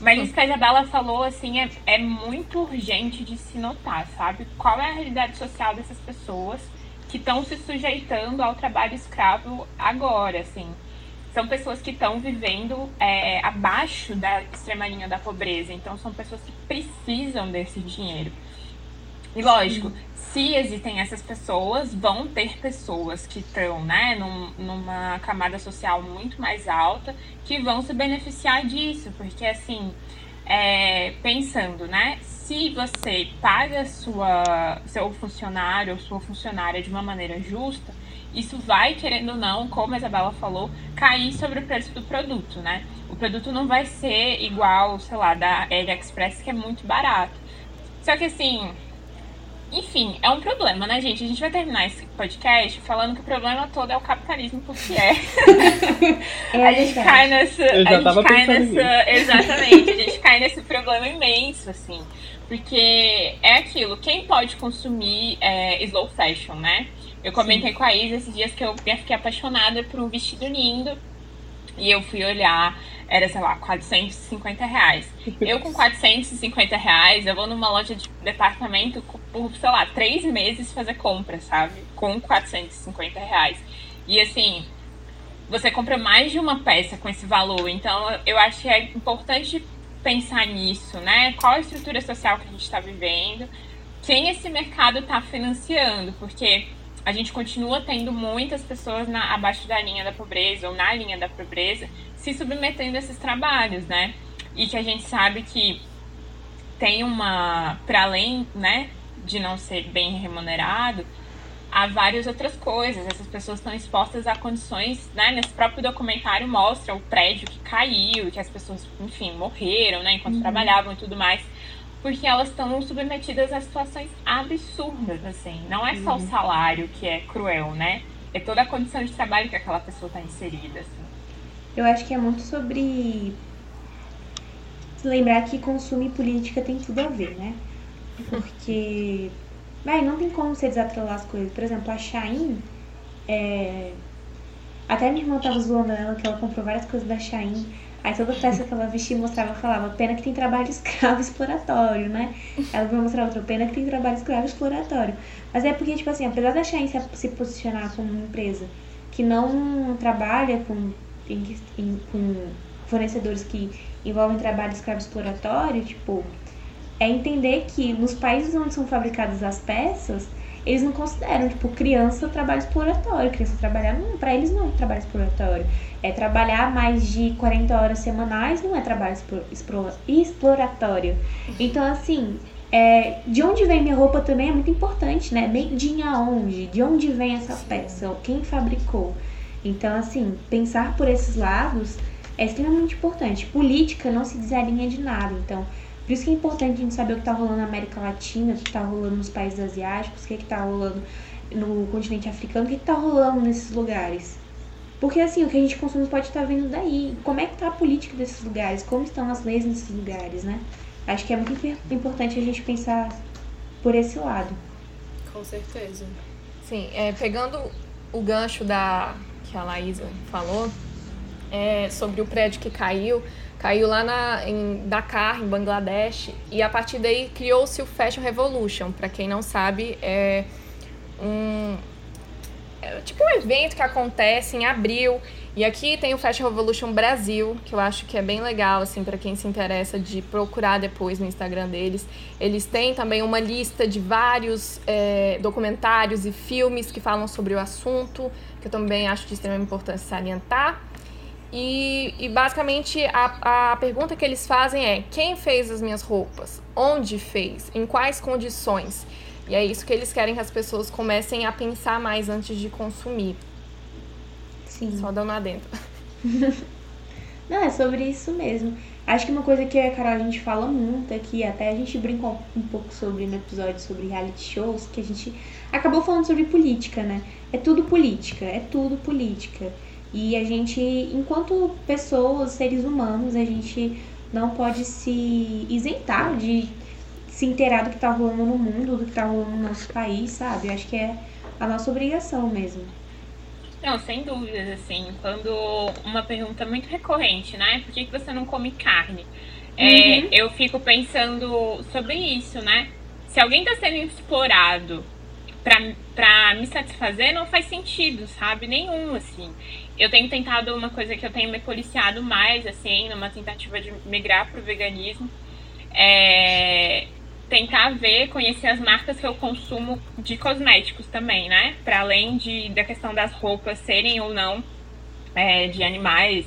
Mas isso que a Isabela falou, assim, é, é muito urgente de se notar, sabe? Qual é a realidade social dessas pessoas que estão se sujeitando ao trabalho escravo agora, assim são pessoas que estão vivendo é, abaixo da extrema linha da pobreza. Então, são pessoas que precisam desse dinheiro. E lógico, se existem essas pessoas, vão ter pessoas que estão né, num, numa camada social muito mais alta que vão se beneficiar disso. Porque, assim, é, pensando, né? Se você paga sua, seu funcionário ou sua funcionária de uma maneira justa, isso vai, querendo ou não, como a Isabela falou, cair sobre o preço do produto, né? O produto não vai ser igual, sei lá, da AliExpress, que é muito barato. Só que assim, enfim, é um problema, né, gente? A gente vai terminar esse podcast falando que o problema todo é o capitalismo porque é. é a gente cai nessa. Eu já a gente cai nessa. Nisso. Exatamente, a gente cai nesse problema imenso, assim. Porque é aquilo, quem pode consumir é, slow fashion, né? Eu comentei Sim. com a Isa esses dias que eu fiquei apaixonada por um vestido lindo. E eu fui olhar, era, sei lá, 450 reais. Eu com 450 reais, eu vou numa loja de departamento por, sei lá, três meses fazer compra, sabe? Com 450 reais. E assim, você compra mais de uma peça com esse valor. Então, eu acho que é importante pensar nisso, né? Qual a estrutura social que a gente está vivendo? Quem esse mercado está financiando? Porque a gente continua tendo muitas pessoas na, abaixo da linha da pobreza ou na linha da pobreza se submetendo a esses trabalhos, né? E que a gente sabe que tem uma, para além, né, de não ser bem remunerado, há várias outras coisas. Essas pessoas estão expostas a condições, né? Nesse próprio documentário mostra o prédio que caiu, que as pessoas, enfim, morreram, né? Enquanto uhum. trabalhavam e tudo mais. Porque elas estão submetidas a situações absurdas, assim. Não é só uhum. o salário que é cruel, né? É toda a condição de trabalho que aquela pessoa está inserida, assim. Eu acho que é muito sobre lembrar que consumo e política tem tudo a ver, né? Porque Véi, não tem como você desatrelar as coisas. Por exemplo, a Shine, é... até minha irmã tava zoando ela que ela comprou várias coisas da Shine. Aí toda peça que ela vestia mostrava, falava, pena que tem trabalho escravo exploratório, né? Ela vai mostrar outra, pena que tem trabalho escravo exploratório. Mas é porque, tipo assim, apesar da Shine se posicionar como uma empresa que não trabalha com, em, em, com fornecedores que envolvem trabalho escravo exploratório, tipo, é entender que nos países onde são fabricadas as peças, eles não consideram, tipo, criança trabalho exploratório. Criança trabalhar, não, pra eles não é trabalho exploratório. É trabalhar mais de 40 horas semanais, não é trabalho exploratório. Então, assim, é, de onde vem minha roupa também é muito importante, né? Made aonde? De onde vem essa peça? Quem fabricou? Então, assim, pensar por esses lados é extremamente importante. Política não se desalinha de nada. Então, por isso que é importante a gente saber o que está rolando na América Latina, o que está rolando nos países asiáticos, o que está rolando no continente africano, o que está rolando nesses lugares. Porque assim, o que a gente consome pode estar tá vindo daí. Como é que está a política desses lugares? Como estão as leis nesses lugares, né? Acho que é muito importante a gente pensar por esse lado. Com certeza. Sim, é, pegando o gancho da que a Laísa falou é, sobre o prédio que caiu, Caiu lá na, em Dakar, em Bangladesh, e a partir daí criou-se o Fashion Revolution. Para quem não sabe, é um é tipo um evento que acontece em abril. E aqui tem o Fashion Revolution Brasil, que eu acho que é bem legal, assim, para quem se interessa de procurar depois no Instagram deles. Eles têm também uma lista de vários é, documentários e filmes que falam sobre o assunto, que eu também acho de extrema importância salientar. E, e basicamente a, a pergunta que eles fazem é: quem fez as minhas roupas? Onde fez? Em quais condições? E é isso que eles querem que as pessoas comecem a pensar mais antes de consumir. Sim. Só dando adentro. Não, é sobre isso mesmo. Acho que uma coisa que a Carol a gente fala muito aqui, até a gente brincou um pouco sobre no episódio sobre reality shows, que a gente acabou falando sobre política, né? É tudo política, é tudo política. E a gente, enquanto pessoas, seres humanos, a gente não pode se isentar de se inteirar do que tá rolando no mundo, do que tá rolando no nosso país, sabe? Eu acho que é a nossa obrigação mesmo. Não, sem dúvidas, assim, quando uma pergunta muito recorrente, né? Por que, que você não come carne? É, uhum. eu fico pensando sobre isso, né? Se alguém tá sendo explorado pra, pra me satisfazer, não faz sentido, sabe? Nenhum, assim eu tenho tentado uma coisa que eu tenho me policiado mais, assim, numa tentativa de migrar pro veganismo, é tentar ver, conhecer as marcas que eu consumo de cosméticos também, né? Para além de, da questão das roupas serem ou não é, de animais,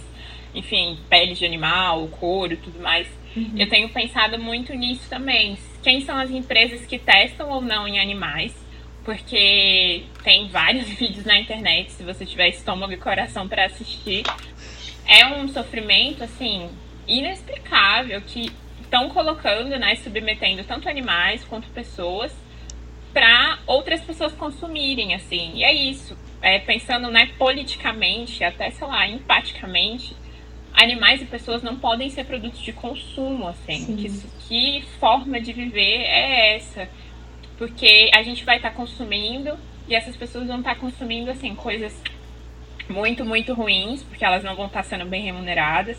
enfim, pele de animal, couro e tudo mais. Uhum. Eu tenho pensado muito nisso também. Quem são as empresas que testam ou não em animais? Porque tem vários vídeos na internet, se você tiver estômago e coração para assistir. É um sofrimento, assim, inexplicável que estão colocando, né, submetendo tanto animais quanto pessoas para outras pessoas consumirem, assim. E é isso. É, pensando, né, politicamente, até, sei lá, empaticamente, animais e pessoas não podem ser produtos de consumo, assim. Que, que forma de viver é essa? Porque a gente vai estar tá consumindo e essas pessoas vão estar tá consumindo assim coisas muito, muito ruins, porque elas não vão estar tá sendo bem remuneradas.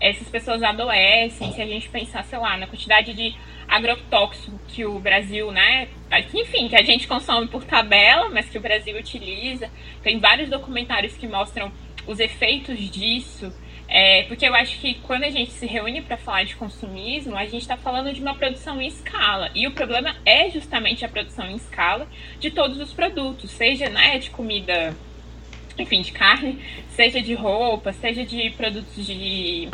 Essas pessoas adoecem, se a gente pensar, sei lá, na quantidade de agrotóxico que o Brasil, né, enfim, que a gente consome por tabela, mas que o Brasil utiliza. Tem vários documentários que mostram os efeitos disso É, porque eu acho que quando a gente se reúne para falar de consumismo, a gente está falando de uma produção em escala. E o problema é justamente a produção em escala de todos os produtos, seja né, de comida, enfim, de carne, seja de roupa, seja de produtos de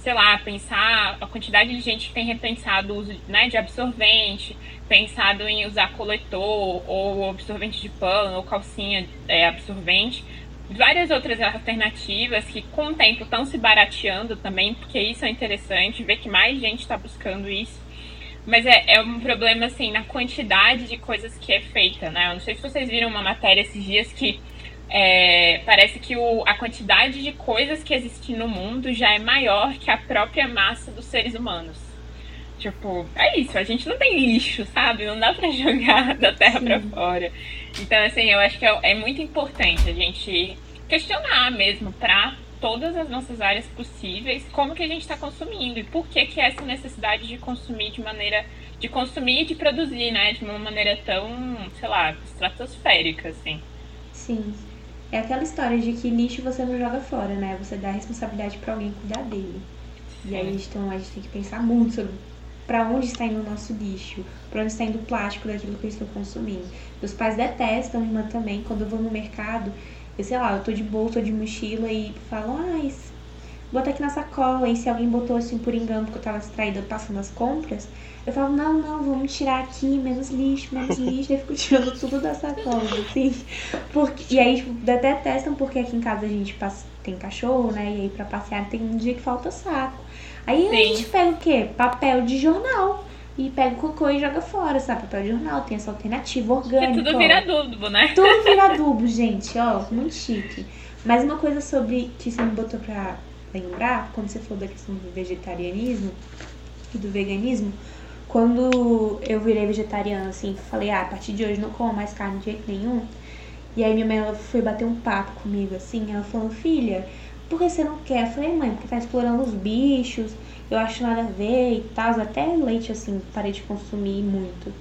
sei lá, pensar a quantidade de gente que tem repensado o uso né, de absorvente, pensado em usar coletor ou absorvente de pano ou calcinha é, absorvente. Várias outras alternativas que com o tempo estão se barateando também, porque isso é interessante, ver que mais gente está buscando isso. Mas é, é um problema, assim, na quantidade de coisas que é feita, né? Eu não sei se vocês viram uma matéria esses dias que é, parece que o, a quantidade de coisas que existem no mundo já é maior que a própria massa dos seres humanos. Tipo, é isso, a gente não tem lixo, sabe? Não dá pra jogar da terra Sim. pra fora. Então, assim, eu acho que é, é muito importante a gente questionar mesmo pra todas as nossas áreas possíveis como que a gente está consumindo e por que que essa necessidade de consumir de maneira de consumir e de produzir, né, de uma maneira tão, sei lá, estratosférica assim. Sim. É aquela história de que lixo você não joga fora, né? Você dá a responsabilidade para alguém cuidar dele. E aí então a gente tem que pensar muito sobre para onde está indo o nosso lixo, para onde está indo o plástico daquilo que eu estou consumindo. Meus pais detestam, minha irmã também, quando eu vou no mercado, eu sei lá, eu tô de bolsa, de mochila e falo, ah, bota aqui na sacola, e se alguém botou assim por engano porque eu tava distraída passando as compras, eu falo, não, não, vamos tirar aqui, menos lixo, menos lixo, e fico tirando tudo da sacola, assim. Porque, e aí, tipo, até testam porque aqui em casa a gente passa, tem cachorro, né? E aí pra passear tem um dia que falta saco. Aí Sim. a gente pega o quê? Papel de jornal. E pega o cocô e joga fora, sabe? Papel de jornal, tem essa alternativa orgânica. Que tudo vira adubo, né? Tudo vira adubo, gente, ó, muito chique. Mas uma coisa sobre que você me botou pra lembrar, quando você falou da questão do vegetarianismo e do veganismo, quando eu virei vegetariana, assim, falei, ah, a partir de hoje não como mais carne de jeito nenhum. E aí minha mãe ela foi bater um papo comigo, assim, ela falou, filha, por que você não quer? Eu falei, mãe, porque tá explorando os bichos, eu acho nada a ver e tal. Até leite, assim, parei de consumir muito.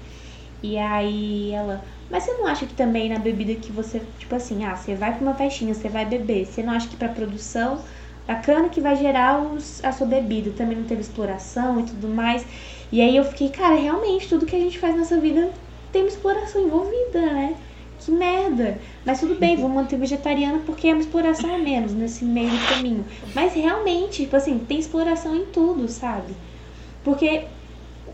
E aí ela, mas você não acha que também na bebida que você, tipo assim, ah, você vai pra uma festinha, você vai beber, você não acha que pra produção da cana que vai gerar os, a sua bebida também não teve exploração e tudo mais? E aí eu fiquei, cara, realmente, tudo que a gente faz nessa vida tem uma exploração envolvida, né? Que merda. Mas tudo bem, vou manter vegetariana porque é uma exploração a menos nesse meio caminho. Mas realmente, tipo assim, tem exploração em tudo, sabe? Porque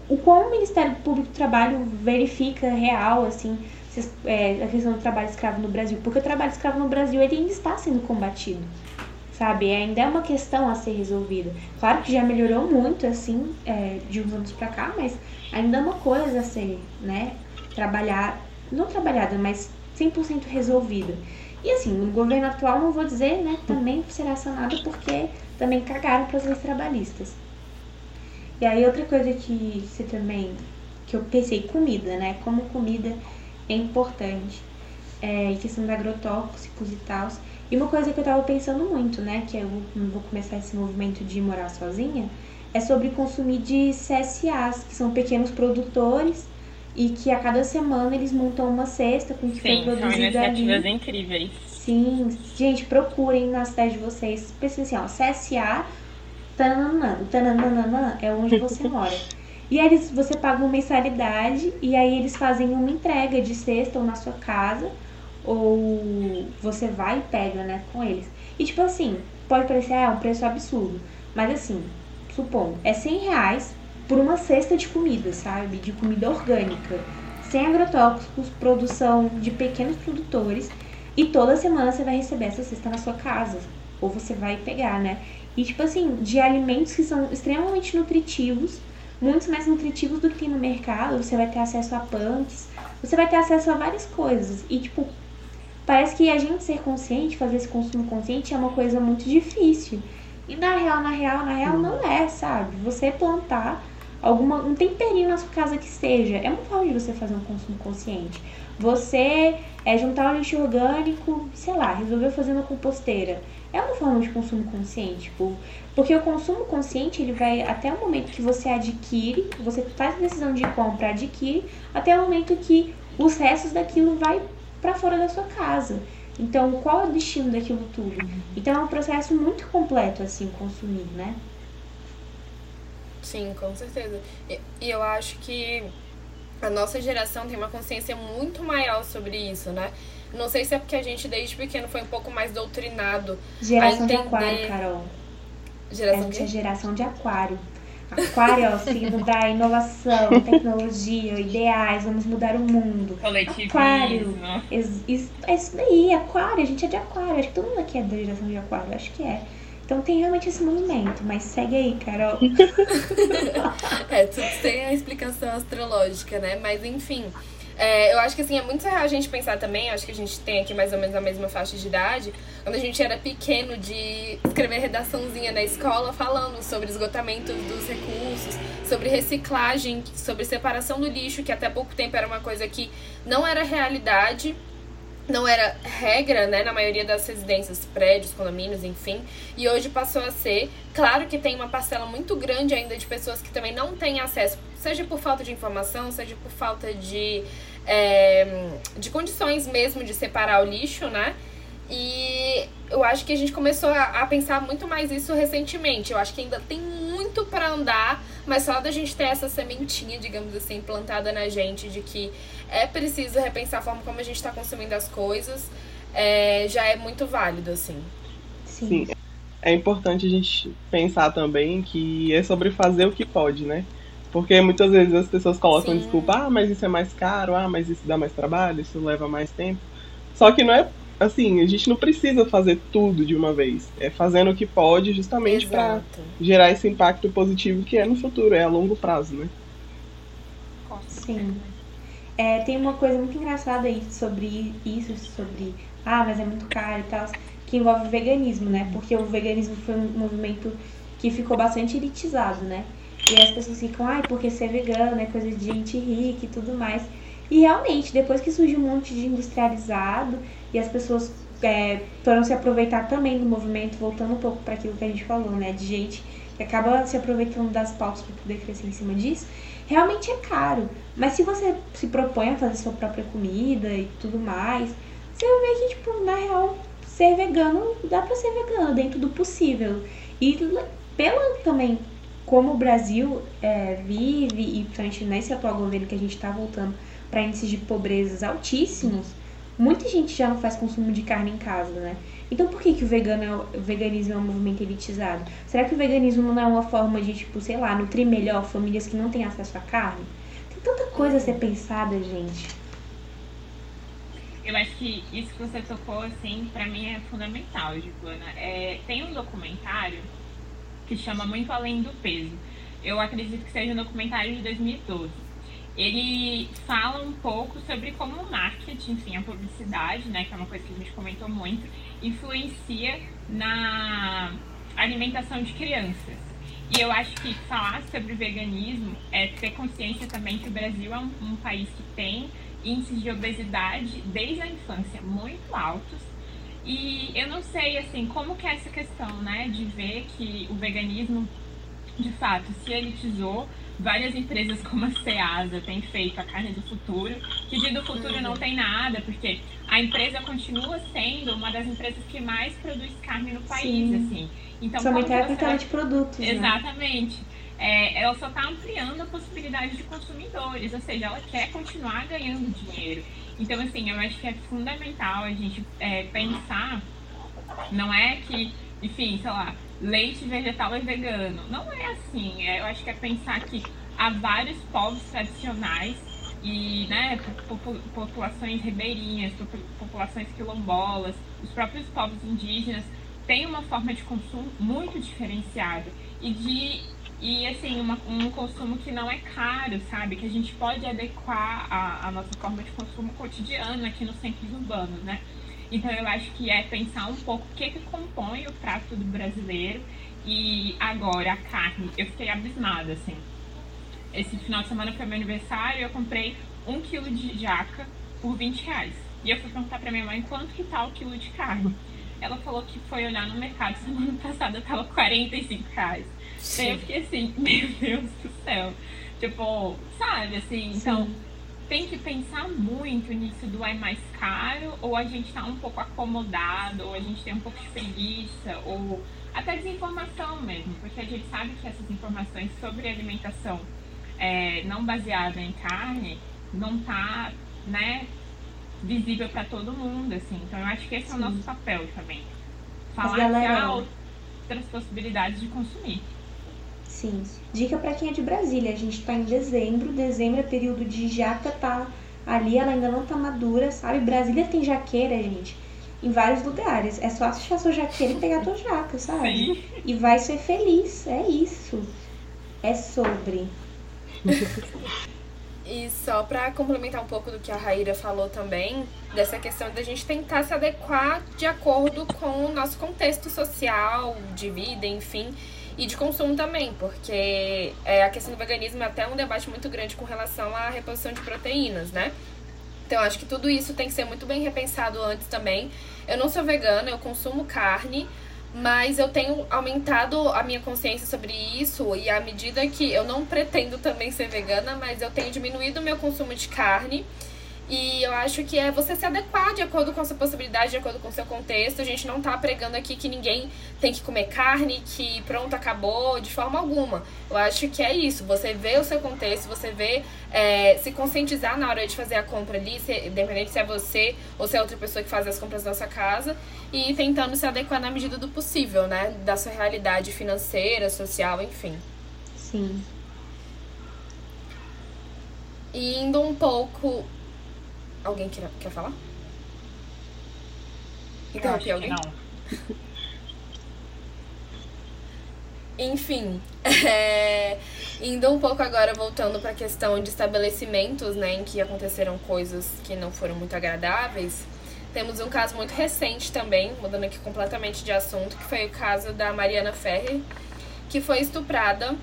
o como o Ministério Público do Trabalho verifica real, assim, é, a questão do trabalho escravo no Brasil. Porque o trabalho escravo no Brasil ele ainda está sendo combatido sabe? Ainda é uma questão a ser resolvida. Claro que já melhorou muito, assim, é, de uns anos pra cá, mas ainda é uma coisa a ser, né, trabalhar, não trabalhada, mas 100% resolvida. E assim, no governo atual, não vou dizer, né, também será sanado porque também cagaram para as leis trabalhistas. E aí outra coisa que você também, que eu pensei, comida, né, como comida é importante, é, questão de agrotóxicos e tal, e uma coisa que eu tava pensando muito, né, que eu vou começar esse movimento de morar sozinha, é sobre consumir de CSAs, que são pequenos produtores e que a cada semana eles montam uma cesta com o que Sim, foi produzido são iniciativas ali. incríveis. Sim, gente, procurem na cidade de vocês, pensem assim, ó, CSA, tananã, tananã, é onde você mora. E aí eles, você paga uma mensalidade e aí eles fazem uma entrega de cesta ou na sua casa ou você vai e pega, né, com eles. E tipo assim, pode parecer, ah, é um preço absurdo, mas assim, supondo, é 100 reais por uma cesta de comida, sabe? De comida orgânica, sem agrotóxicos, produção de pequenos produtores, e toda semana você vai receber essa cesta na sua casa, ou você vai pegar, né? E tipo assim, de alimentos que são extremamente nutritivos, muitos mais nutritivos do que tem no mercado, você vai ter acesso a punks, você vai ter acesso a várias coisas. E tipo, Parece que a gente ser consciente, fazer esse consumo consciente é uma coisa muito difícil. E na real, na real, na real não é, sabe? Você plantar alguma um temperinho na sua casa que seja, é uma forma de você fazer um consumo consciente. Você é juntar o lixo orgânico, sei lá, resolveu fazer uma composteira. É uma forma de consumo consciente, tipo, porque o consumo consciente ele vai até o momento que você adquire, você faz a decisão de compra, adquire, até o momento que os restos daquilo vai para fora da sua casa. Então, qual é o destino daquilo tudo? Então, é um processo muito completo, assim, consumir, né? Sim, com certeza. E, e eu acho que a nossa geração tem uma consciência muito maior sobre isso, né? Não sei se é porque a gente desde pequeno foi um pouco mais doutrinado Geração a de aquário, Carol. Geração Essa é geração de aquário. Aquário é o signo da inovação, tecnologia, ideais, vamos mudar o mundo. Coletivismo. Aquário. Es- is- É isso daí, aquário, a gente é de aquário. Acho que todo mundo aqui é da geração de aquário, acho que é. Então tem realmente esse movimento, mas segue aí, Carol. É, tudo tem a explicação astrológica, né? Mas enfim, é, eu acho que assim, é muito surreal a gente pensar também, acho que a gente tem aqui mais ou menos a mesma faixa de idade, quando a gente era pequeno de escrever redaçãozinha na escola falando sobre esgotamento dos recursos, sobre reciclagem, sobre separação do lixo, que até pouco tempo era uma coisa que não era realidade, não era regra, né, na maioria das residências, prédios, condomínios, enfim, e hoje passou a ser. Claro que tem uma parcela muito grande ainda de pessoas que também não têm acesso, seja por falta de informação, seja por falta de, é, de condições mesmo de separar o lixo, né? E eu acho que a gente começou a, a pensar muito mais isso recentemente. Eu acho que ainda tem muito para andar, mas só da gente ter essa sementinha, digamos assim, plantada na gente de que é preciso repensar a forma como a gente está consumindo as coisas, é, já é muito válido, assim. Sim. Sim. É importante a gente pensar também que é sobre fazer o que pode, né? Porque muitas vezes as pessoas colocam Sim. desculpa, ah, mas isso é mais caro, ah, mas isso dá mais trabalho, isso leva mais tempo. Só que não é assim, a gente não precisa fazer tudo de uma vez. É fazendo o que pode justamente para gerar esse impacto positivo que é no futuro, é a longo prazo, né? Sim. É, tem uma coisa muito engraçada aí sobre isso, sobre ah, mas é muito caro e tal, que envolve o veganismo, né? Porque o veganismo foi um movimento que ficou bastante elitizado, né? E as pessoas ficam, ai, porque ser vegano é coisa de gente rica e tudo mais. E realmente, depois que surgiu um monte de industrializado e as pessoas é, foram se aproveitar também do movimento, voltando um pouco para aquilo que a gente falou, né? De gente que acaba se aproveitando das pautas para poder crescer em cima disso, realmente é caro. Mas se você se propõe a fazer sua própria comida e tudo mais, você vai ver que, tipo, na real, ser vegano dá pra ser vegano dentro do possível. E pela também como o Brasil é, vive, e principalmente nesse atual governo que a gente tá voltando para índices de pobrezas altíssimos, muita gente já não faz consumo de carne em casa, né? Então por que, que o, vegano é, o veganismo é um movimento elitizado? Será que o veganismo não é uma forma de, tipo, sei lá, nutrir melhor famílias que não têm acesso à carne? Tem tanta coisa a ser pensada, gente. Eu acho que isso que você tocou, assim, pra mim é fundamental, Giovana. É, tem um documentário que chama Muito Além do Peso. Eu acredito que seja um documentário de 2012. Ele fala um pouco sobre como o marketing, enfim, a publicidade, né, que é uma coisa que a gente comentou muito, influencia na alimentação de crianças. E eu acho que falar sobre veganismo é ter consciência também que o Brasil é um, um país que tem índices de obesidade desde a infância muito altos. E eu não sei, assim, como que é essa questão, né, de ver que o veganismo, de fato, se elitizou. Várias empresas como a Ceasa têm feito a carne do futuro, que de do futuro não tem nada, porque a empresa continua sendo uma das empresas que mais produz carne no país, Sim. assim. Então, Somente como a de produtos, né? Exatamente. É, ela só está ampliando a possibilidade de consumidores, ou seja, ela quer continuar ganhando dinheiro. Então, assim, eu acho que é fundamental a gente é, pensar, não é que, enfim, sei lá, leite vegetal é vegano. Não é assim. É, eu acho que é pensar que há vários povos tradicionais e né, popu- populações ribeirinhas, popu- populações quilombolas, os próprios povos indígenas têm uma forma de consumo muito diferenciada e de e assim uma, um consumo que não é caro, sabe? Que a gente pode adequar a, a nossa forma de consumo cotidiano aqui nos centros urbanos, né? Então eu acho que é pensar um pouco o que, que compõe o prato do brasileiro e agora a carne. Eu fiquei abismada, assim. Esse final de semana foi meu aniversário e eu comprei um quilo de jaca por 20 reais. E eu fui perguntar pra minha mãe quanto que tá o quilo de carne. Ela falou que foi olhar no mercado semana passada, tava 45 reais. Daí eu fiquei assim, meu Deus do céu. Tipo, sabe, assim, então tem que pensar muito nisso do é mais caro, ou a gente está um pouco acomodado, ou a gente tem um pouco de preguiça, ou até desinformação mesmo, porque a gente sabe que essas informações sobre alimentação é, não baseada em carne não tá, né, visível para todo mundo, assim. Então eu acho que esse é o nosso papel também. Falar galera... que há outras possibilidades de consumir. Sim. Dica para quem é de Brasília, a gente está em dezembro, dezembro é período de jaca, tá ali, ela ainda não tá madura, sabe? Brasília tem jaqueira, gente, em vários lugares. É só achar sua jaqueira e pegar tua jaca, sabe? Sim. E vai ser feliz, é isso. É sobre. E só para complementar um pouco do que a Raíra falou também, dessa questão da gente tentar se adequar de acordo com o nosso contexto social, de vida, enfim, e de consumo também, porque é, a questão do veganismo é até um debate muito grande com relação à reposição de proteínas, né? Então, acho que tudo isso tem que ser muito bem repensado antes também. Eu não sou vegana, eu consumo carne, mas eu tenho aumentado a minha consciência sobre isso e à medida que eu não pretendo também ser vegana, mas eu tenho diminuído o meu consumo de carne. E eu acho que é você se adequar de acordo com a sua possibilidade, de acordo com o seu contexto. A gente não tá pregando aqui que ninguém tem que comer carne, que pronto, acabou, de forma alguma. Eu acho que é isso. Você vê o seu contexto, você vê, é, se conscientizar na hora de fazer a compra ali, se, independente se é você ou se é outra pessoa que faz as compras da sua casa, e tentando se adequar na medida do possível, né? Da sua realidade financeira, social, enfim. Sim. E indo um pouco Alguém quer, quer falar? Interrompi alguém? Não. Enfim, é, indo um pouco agora, voltando para a questão de estabelecimentos, né, em que aconteceram coisas que não foram muito agradáveis, temos um caso muito recente também, mudando aqui completamente de assunto, que foi o caso da Mariana Ferrer, que foi estuprada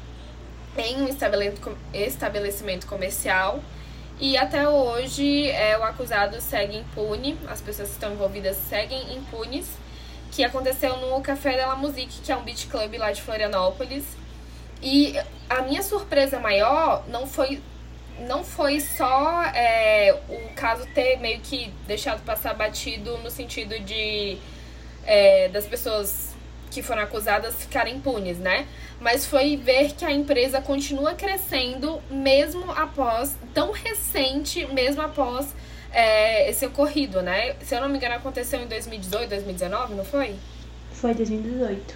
em um estabelecimento comercial e até hoje é, o acusado segue impune, as pessoas que estão envolvidas seguem impunes, que aconteceu no Café Della Musique, que é um beach club lá de Florianópolis. E a minha surpresa maior não foi não foi só é, o caso ter meio que deixado passar batido no sentido de é, das pessoas que foram acusadas ficarem impunes, né? Mas foi ver que a empresa continua crescendo mesmo após, tão recente, mesmo após é, esse ocorrido, né? Se eu não me engano, aconteceu em 2018, 2019, não foi? Foi 2018.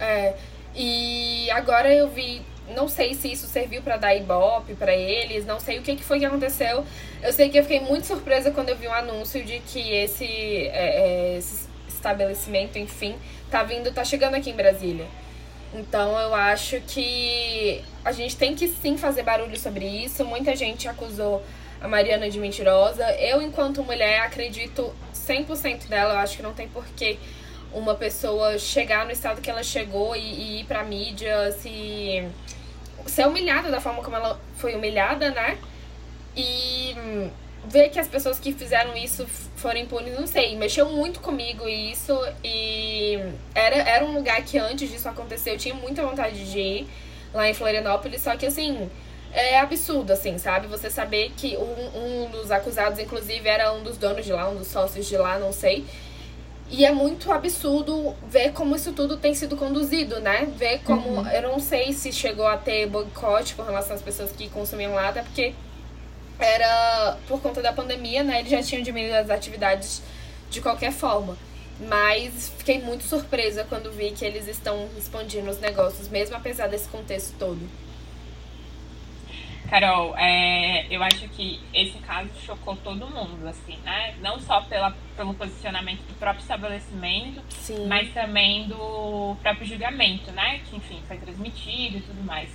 É, e agora eu vi, não sei se isso serviu para dar ibope para eles, não sei o que, que foi que aconteceu. Eu sei que eu fiquei muito surpresa quando eu vi um anúncio de que esse, é, é esse estabelecimento, enfim, tá vindo, tá chegando aqui em Brasília. Então eu acho que a gente tem que sim fazer barulho sobre isso. Muita gente acusou a Mariana de mentirosa. Eu, enquanto mulher, acredito 100% dela. Eu acho que não tem porquê uma pessoa chegar no estado que ela chegou e, e ir pra mídia, se ser humilhada da forma como ela foi humilhada, né? E ver que as pessoas que fizeram isso foram impunes, não sei, mexeu muito comigo isso e era, era um lugar que antes disso acontecer eu tinha muita vontade de ir lá em Florianópolis, só que assim, é absurdo, assim, sabe? Você saber que um, um dos acusados, inclusive, era um dos donos de lá, um dos sócios de lá, não sei. E é muito absurdo ver como isso tudo tem sido conduzido, né? Ver como. Uhum. Eu não sei se chegou a ter boicote com relação às pessoas que consumiam lá, até porque era por conta da pandemia, né? Eles já tinham diminuído as atividades de qualquer forma. Mas fiquei muito surpresa quando vi que eles estão expandindo os negócios, mesmo apesar desse contexto todo. Carol, é, eu acho que esse caso chocou todo mundo, assim, né? Não só pela, pelo posicionamento do próprio estabelecimento, Sim. mas também do próprio julgamento, né? Que, enfim, foi transmitido e tudo mais.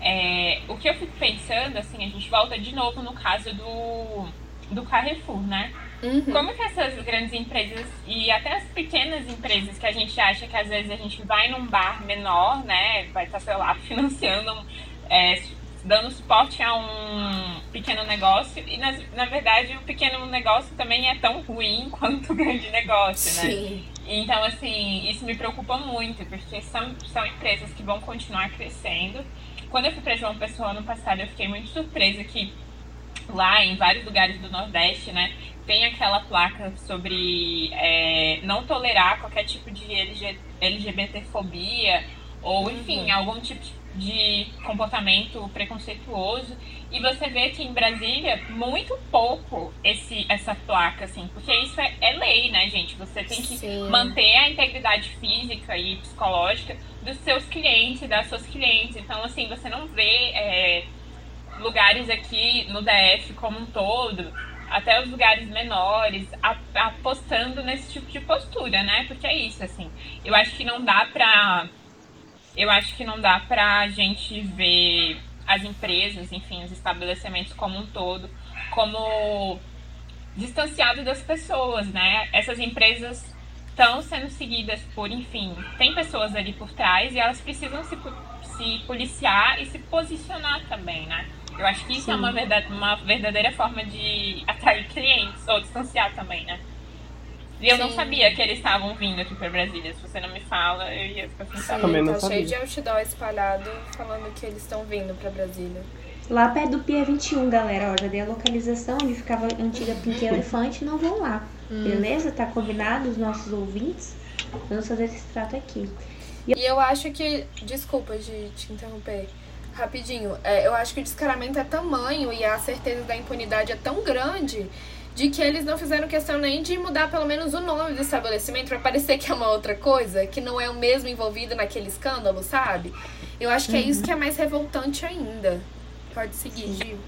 É, o que eu fico pensando, assim, a gente volta de novo no caso do, do Carrefour, né? Uhum. Como que essas grandes empresas e até as pequenas empresas que a gente acha que às vezes a gente vai num bar menor, né? Vai estar, sei lá, financiando, é, dando suporte a um pequeno negócio e na, na verdade o pequeno negócio também é tão ruim quanto o grande negócio, né? Sim. Então, assim, isso me preocupa muito, porque são, são empresas que vão continuar crescendo quando eu fui para João Pessoa ano passado, eu fiquei muito surpresa que lá em vários lugares do Nordeste, né, tem aquela placa sobre é, não tolerar qualquer tipo de LG, LGBTfobia ou, enfim, uhum. algum tipo de comportamento preconceituoso. E você vê que em Brasília, muito pouco esse, essa placa, assim, porque isso é, é lei, né, gente? Você tem que Sim. manter a integridade física e psicológica dos seus clientes, das suas clientes. Então, assim, você não vê é, lugares aqui no DF como um todo, até os lugares menores, apostando nesse tipo de postura, né? Porque é isso, assim. Eu acho que não dá pra. Eu acho que não dá pra gente ver as empresas, enfim, os estabelecimentos como um todo, como distanciados das pessoas, né? Essas empresas estão sendo seguidas por, enfim, tem pessoas ali por trás e elas precisam se, se policiar e se posicionar também, né? Eu acho que isso Sim. é uma, verdade, uma verdadeira forma de atrair clientes ou distanciar também, né? E eu Sim. não sabia que eles estavam vindo aqui pra Brasília. Se você não me fala, eu ia ficar sem saber. Também não tá sabia. cheio de outdoor espalhado falando que eles estão vindo pra Brasília. Lá perto do Pier 21, galera, ó, já dei a localização onde ficava a antiga Pink Elefante, não vão lá. Hum. Beleza? Tá combinado os nossos ouvintes? Vamos fazer esse trato aqui. E eu acho que. Desculpa de te interromper. Rapidinho. É, eu acho que o descaramento é tamanho e a certeza da impunidade é tão grande de que eles não fizeram questão nem de mudar pelo menos o nome do estabelecimento para parecer que é uma outra coisa, que não é o mesmo envolvido naquele escândalo, sabe? Eu acho que é isso que é mais revoltante ainda. Pode seguir, Gil.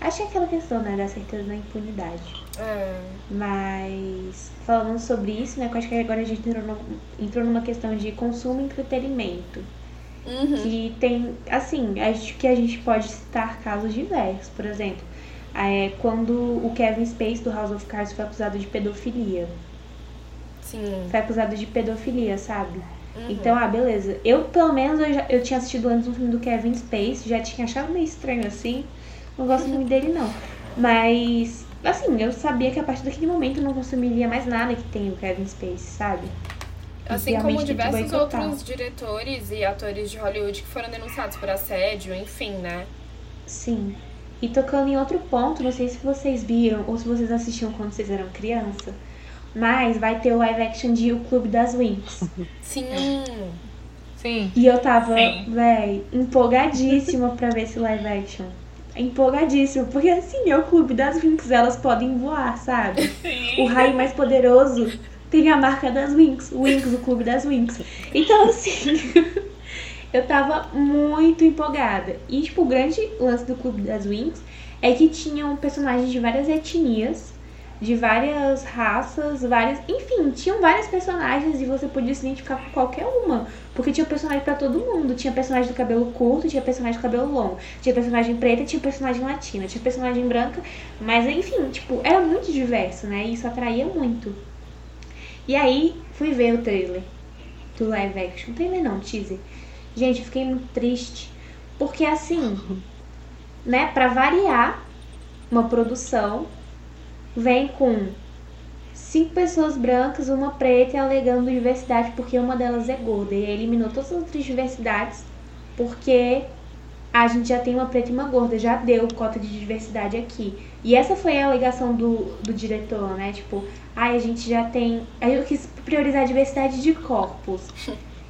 Acho que é aquela questão, né, da certeza da impunidade. É. Mas, falando sobre isso, né, eu acho que agora a gente entrou, no, entrou numa questão de consumo e entretenimento. Uhum. Que tem, assim, acho que a gente pode citar casos diversos. Por exemplo, é, quando o Kevin Space do House of Cards foi acusado de pedofilia. Sim. Foi acusado de pedofilia, sabe? Uhum. Então, ah, beleza. Eu, pelo menos, eu, já, eu tinha assistido antes um filme do Kevin Space, já tinha achado meio estranho assim. Não gosto muito dele, não. Mas, assim, eu sabia que a partir daquele momento eu não consumiria mais nada que tem o Kevin Space, sabe? Assim como diversos outros diretores e atores de Hollywood que foram denunciados por assédio, enfim, né? Sim. E tocando em outro ponto, não sei se vocês viram ou se vocês assistiam quando vocês eram criança, mas vai ter o live action de O Clube das Winx. Sim. Sim. E eu tava, véi, empolgadíssima pra ver esse live action. Empolgadíssima, porque assim, é o Clube das Winx, elas podem voar, sabe? Sim. O raio mais poderoso tem a marca das Winx, Winx, o Clube das Winx. Então, assim. eu tava muito empolgada. E, tipo, o grande lance do Clube das Wings é que tinham personagens de várias etnias, de várias raças, várias. Enfim, tinham várias personagens e você podia se identificar com qualquer uma. Porque tinha personagem para todo mundo. Tinha personagem do cabelo curto, tinha personagem do cabelo longo. Tinha personagem preta, tinha personagem latina, tinha personagem branca. Mas, enfim, tipo, era muito diverso, né? E isso atraía muito. E aí, fui ver o trailer do live action. Trailer não, teaser. Gente, fiquei muito triste. Porque assim, né, pra variar, uma produção vem com cinco pessoas brancas, uma preta alegando diversidade porque uma delas é gorda. E eliminou todas as outras diversidades porque a gente já tem uma preta e uma gorda, já deu cota de diversidade aqui. E essa foi a alegação do, do diretor, né? Tipo, ai, a gente já tem. Aí eu quis priorizar a diversidade de corpos.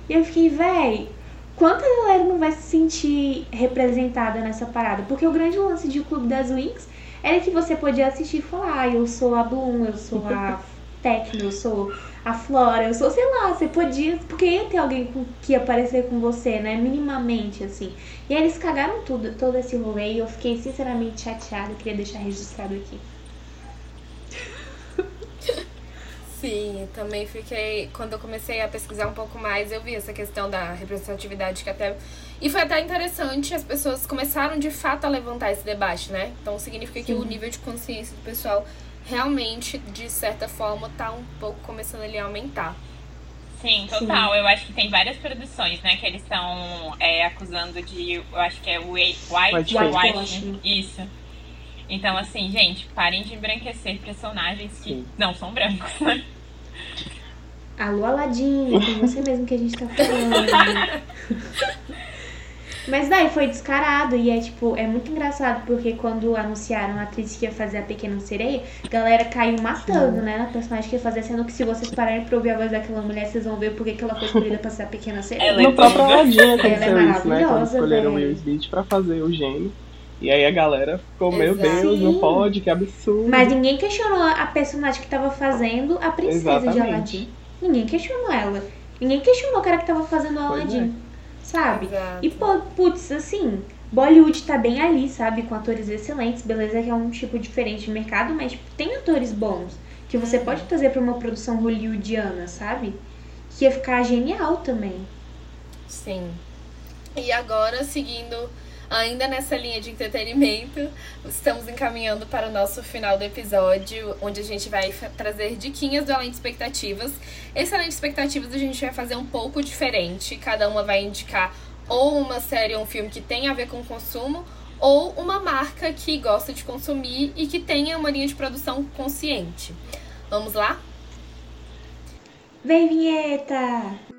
E eu fiquei, véi, quanta galera não vai se sentir representada nessa parada? Porque o grande lance de Clube das Wings era que você podia assistir e falar, ah, eu sou a Bloom, eu sou a Tecno, eu sou a Flora, eu sou, sei lá, você podia, porque ia ter alguém que ia aparecer com você, né, minimamente, assim. E aí eles cagaram tudo, todo esse rolê e eu fiquei sinceramente chateada, queria deixar registrado aqui. Sim, também fiquei. Quando eu comecei a pesquisar um pouco mais, eu vi essa questão da representatividade que até. E foi até interessante, as pessoas começaram de fato a levantar esse debate, né? Então significa Sim. que o nível de consciência do pessoal realmente, de certa forma, tá um pouco começando ali a aumentar. Sim, total. Sim. Eu acho que tem várias produções, né, que eles estão é, acusando de. Eu acho que é white, white, white, white Isso. Então, assim, gente, parem de embranquecer personagens que Sim. não são brancos, né? Alô, Aladinho, com você mesmo que a gente tá falando. Mas daí foi descarado e é tipo, é muito engraçado porque quando anunciaram a atriz que ia fazer a Pequena Sereia, a galera caiu matando, né, na personagem que ia fazer, sendo que se vocês pararem pra ouvir a voz daquela mulher, vocês vão ver porque que ela foi escolhida pra ser a Pequena Sereia. Ela é No próprio Aladdin aconteceu Ela é isso, né? Quando maravilhosa, escolheram o. Will Smith pra fazer o gênio. E aí a galera ficou, meu Exato. Deus, não pode, que absurdo. Mas ninguém questionou a personagem que tava fazendo a princesa de Exatamente. Aladdin. Ninguém questionou ela. Ninguém questionou o cara que tava fazendo o Pois Aladdin. Sabe? Exato. E, pô, putz, assim, Bollywood tá bem ali, sabe? Com atores excelentes. Beleza que é um tipo diferente de mercado, mas tipo, tem atores bons que você pode trazer pra uma produção hollywoodiana, sabe? Que ia ficar genial também. Sim. E agora, seguindo ainda nessa linha de entretenimento, estamos encaminhando para o nosso final do episódio, onde a gente vai trazer diquinhas do Além de Expectativas. Esse Além de Expectativas a gente vai fazer um pouco diferente, cada uma vai indicar ou uma série ou um filme que tem a ver com consumo, ou uma marca que gosta de consumir e que tenha uma linha de produção consciente. Vamos lá? Vem, vinheta!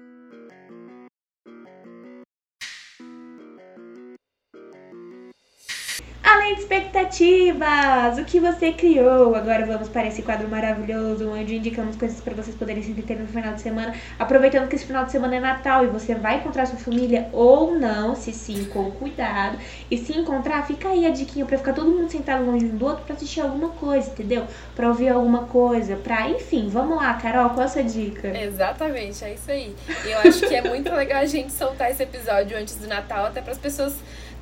Além de expectativas, o que você criou? Agora vamos para esse quadro maravilhoso onde indicamos coisas para vocês poderem se entreter no final de semana. Aproveitando que esse final de semana é Natal e você vai encontrar sua família ou não, se sim, com cuidado. E se encontrar, fica aí a diquinha para ficar todo mundo sentado longe um do outro para assistir alguma coisa, entendeu? Para ouvir alguma coisa, para, enfim, vamos lá, Carol, qual a sua dica? Exatamente, é isso aí. E eu acho que é muito legal a gente soltar esse episódio antes do Natal, até para as pessoas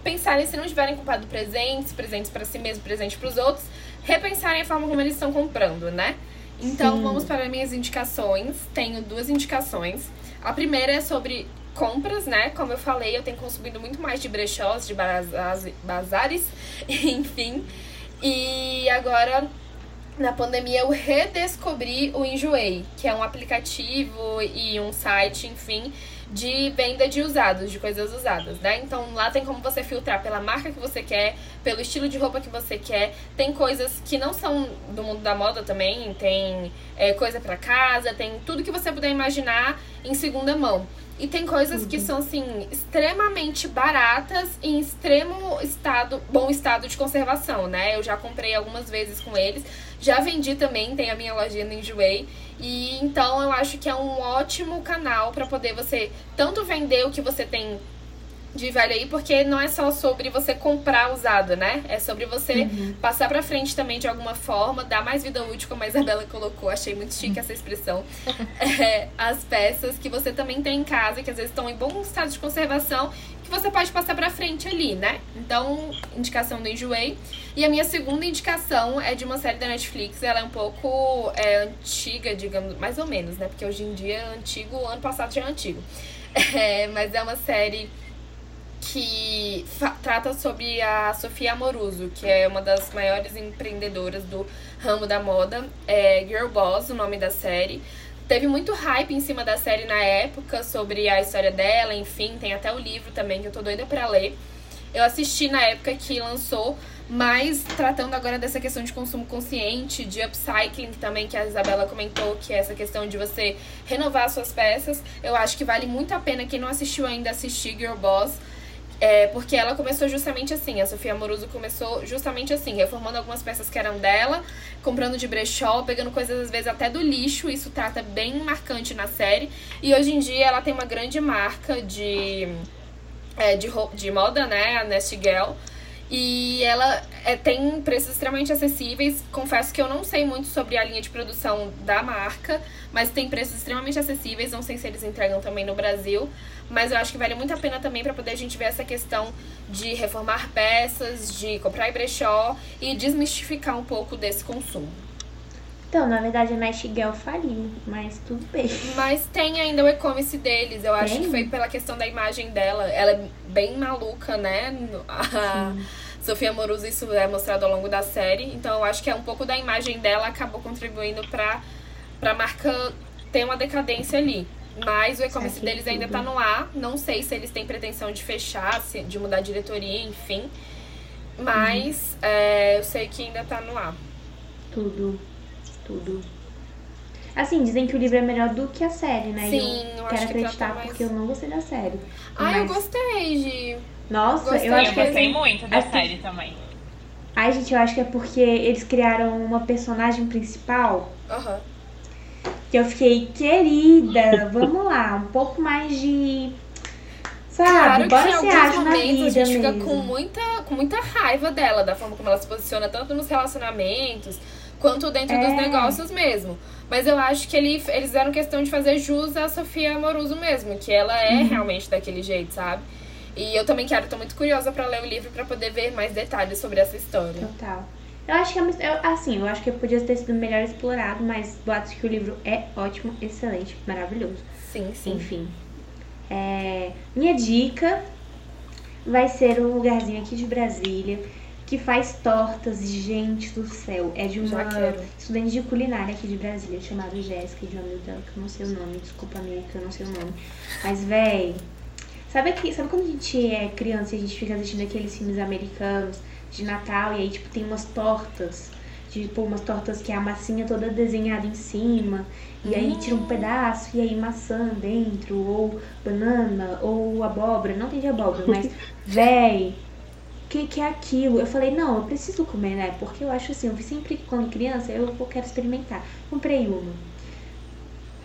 pensarem, se não tiverem comprado presentes, presentes para si mesmo, presentes para os outros, repensarem a forma como eles estão comprando, né? Então Sim. vamos para minhas indicações. Tenho duas indicações. A primeira é sobre compras, né? Como eu falei, eu tenho consumido muito mais de brechós, de bazares, enfim. E agora na pandemia eu redescobri o Enjoei, que é um aplicativo e um site, enfim, de venda de usados, de coisas usadas, né? Então lá tem como você filtrar pela marca que você quer, pelo estilo de roupa que você quer. Tem coisas que não são do mundo da moda também, tem é, coisa pra casa, tem tudo que você puder imaginar em segunda mão. E tem coisas que são, assim, extremamente baratas e em extremo estado, bom estado de conservação, né? Eu já comprei algumas vezes com eles. Já vendi também, tem a minha lojinha no Enjoei. E então eu acho que é um ótimo canal para poder você tanto vender o que você tem de velho aí, porque não é só sobre você comprar usado, né? É sobre você passar pra frente também de alguma forma, dar mais vida útil, como a Isabela colocou. Achei muito chique essa expressão. É, as peças que você também tem em casa, que às vezes estão em bom estado de conservação, que você pode passar pra frente ali, né? Então, indicação do Enjoei. E a minha segunda indicação é de uma série da Netflix. Ela é um pouco é, antiga, digamos, mais ou menos, né? Porque hoje em dia é antigo, ano passado já é antigo. É, mas é uma série que trata sobre a Sofia Amoruso, que é uma das maiores empreendedoras do ramo da moda. É Girl Boss, o nome da série. Teve muito hype em cima da série na época sobre a história dela, enfim, tem até o livro também que eu tô doida pra ler. Eu assisti na época que lançou, mas tratando agora dessa questão de consumo consciente, de upcycling também, que a Isabela comentou, que é essa questão de você renovar suas peças. Eu acho que vale muito a pena quem não assistiu ainda assistir Girl Boss. É, porque ela começou justamente assim, a Sofia Amoruso começou justamente assim, reformando algumas peças que eram dela, comprando de brechó, pegando coisas às vezes até do lixo, isso trata bem marcante na série. E hoje em dia ela tem uma grande marca de, é, de, de moda, né, a Nest Girl. E ela é, tem preços extremamente acessíveis. Confesso que eu não sei muito sobre a linha de produção da marca, mas tem preços extremamente acessíveis. Não sei se eles entregam também no Brasil, mas eu acho que vale muito a pena também para poder a gente ver essa questão de reformar peças, de comprar em brechó e desmistificar um pouco desse consumo. Então, na verdade, a Nightingale faliu, mas tudo bem. Mas tem ainda o e-commerce deles. Eu acho Tem? que foi pela questão da imagem dela. Ela é bem maluca, né? A Sofia Amoruso, isso é mostrado ao longo da série. Então eu acho que é um pouco da imagem dela acabou contribuindo pra, pra marca ter uma decadência ali. Mas o e-commerce Saquei deles ainda tudo. tá no ar. Não sei se eles têm pretensão de fechar, de mudar a diretoria, enfim. Mas é, eu sei que ainda tá no ar. Tudo. Tudo. Assim, dizem que o livro é melhor do que a série, né? Sim, eu eu acho quero que trata acreditar mais- porque eu não gostei da série. Ah, eu Mas- gostei de. Nossa, Gostei, eu acho eu que gostei assim, muito da acho que- série também. Ai, gente, eu acho que é porque eles criaram uma personagem principal Aham. que eu fiquei, querida, vamos lá, um pouco mais de. Sabe, Claro bora que em se alguns momentos vida a gente fica mesmo. com muita, com muita raiva dela, da forma como ela se posiciona, tanto nos relacionamentos quanto dentro dos É. negócios mesmo. Mas eu acho que ele, eles fizeram questão de fazer jus à Sofia Amoruso mesmo, que ela é Uhum. realmente daquele jeito, sabe? E eu também quero, tô muito curiosa pra ler o livro pra poder ver mais detalhes sobre essa história. Total. Eu acho que é assim, eu acho que podia ter sido melhor explorado, mas boatos que o livro é ótimo, excelente, maravilhoso. Sim, sim. Enfim. É, minha dica vai ser um lugarzinho aqui de Brasília que faz tortas, gente do céu. É de uma estudante de culinária aqui de Brasília, chamada Jéssica, de amigo dela, que eu não sei o nome, desculpa amiga, que eu não sei o nome. Mas, véi, sabe, aqui, sabe quando a gente é criança e a gente fica assistindo aqueles filmes americanos de Natal e aí, tipo, tem umas tortas? Tipo, umas tortas que é a massinha toda desenhada em cima. E aí tira um pedaço e aí maçã dentro, ou banana, ou abóbora. Não tem de abóbora, mas, véi, o que, que é aquilo? Eu falei, não, eu preciso comer, né? Porque eu acho assim, eu sempre, quando criança, eu quero experimentar. Comprei uma.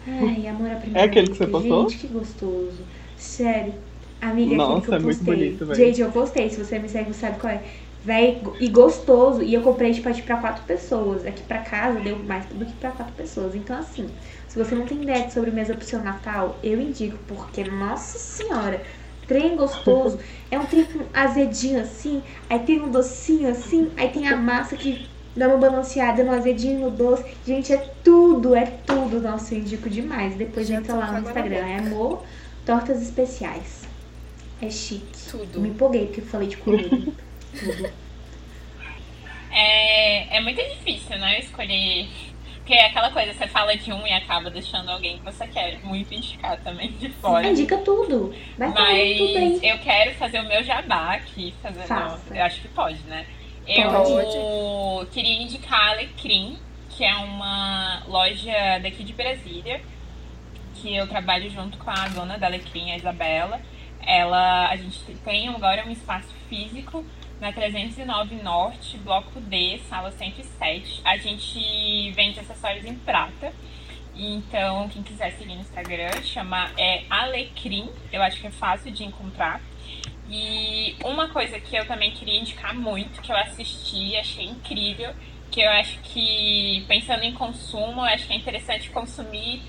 Ai, amor à primeira É aquele que você postou? Gente, que gostoso. Sério. Amiga, Nossa, aquele que eu é muito postei. bonito, véi. Gente, eu postei. Se você me segue, você sabe qual é. Véi, e gostoso. E eu comprei, tipo, pra quatro pessoas. Aqui pra casa deu mais do que pra quatro pessoas. Então, assim, se você não tem ideia de sobremesa pro seu Natal, eu indico, porque, nossa senhora, trem gostoso. É um trem com azedinho assim, aí tem um docinho assim, aí tem a massa que dá uma balanceada no azedinho no doce. Gente, é tudo, é tudo. Nossa, eu indico demais. Depois entra lá no Instagram. É amor, tortas especiais. É chique. Tudo. Me empolguei porque eu falei de comida. tudo. É, é muito difícil, né? Escolher. Porque é aquela coisa, você fala de um e acaba deixando alguém que você quer muito indicar também de fora. Indica tudo. Vai fazer tudo aí. Mas eu quero fazer o meu jabá aqui, fazendo. Faça. Eu acho que pode, né? Eu Pode. queria indicar a Alecrim, que é uma loja daqui de Brasília, que eu trabalho junto com a dona da Alecrim, a Isabela. Ela, a gente tem agora um espaço físico na 309 Norte, Bloco D, sala 107. A gente vende acessórios em prata. Então, quem quiser seguir no Instagram, chama é Alecrim. Eu acho que é fácil de encontrar. E uma coisa que eu também queria indicar muito, que eu assisti, achei incrível, que eu acho que, pensando em consumo, eu acho que é interessante consumir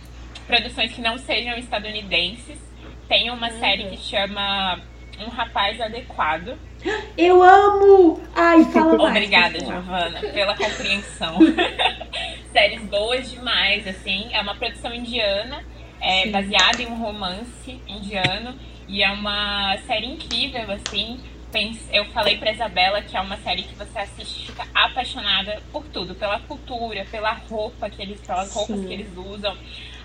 produções que não sejam estadunidenses. Tem uma série que chama Um Rapaz Adequado. Eu amo! Ai, fala mais. Obrigada. Giovana, pela compreensão. Séries boas demais, assim. É uma produção indiana, é, Sim. baseada em um romance indiano. E é uma série incrível, assim. Eu falei pra Isabela que é uma série que você assiste e fica apaixonada por tudo, pela cultura, pela roupa que eles, pelas roupas Sim. que eles usam,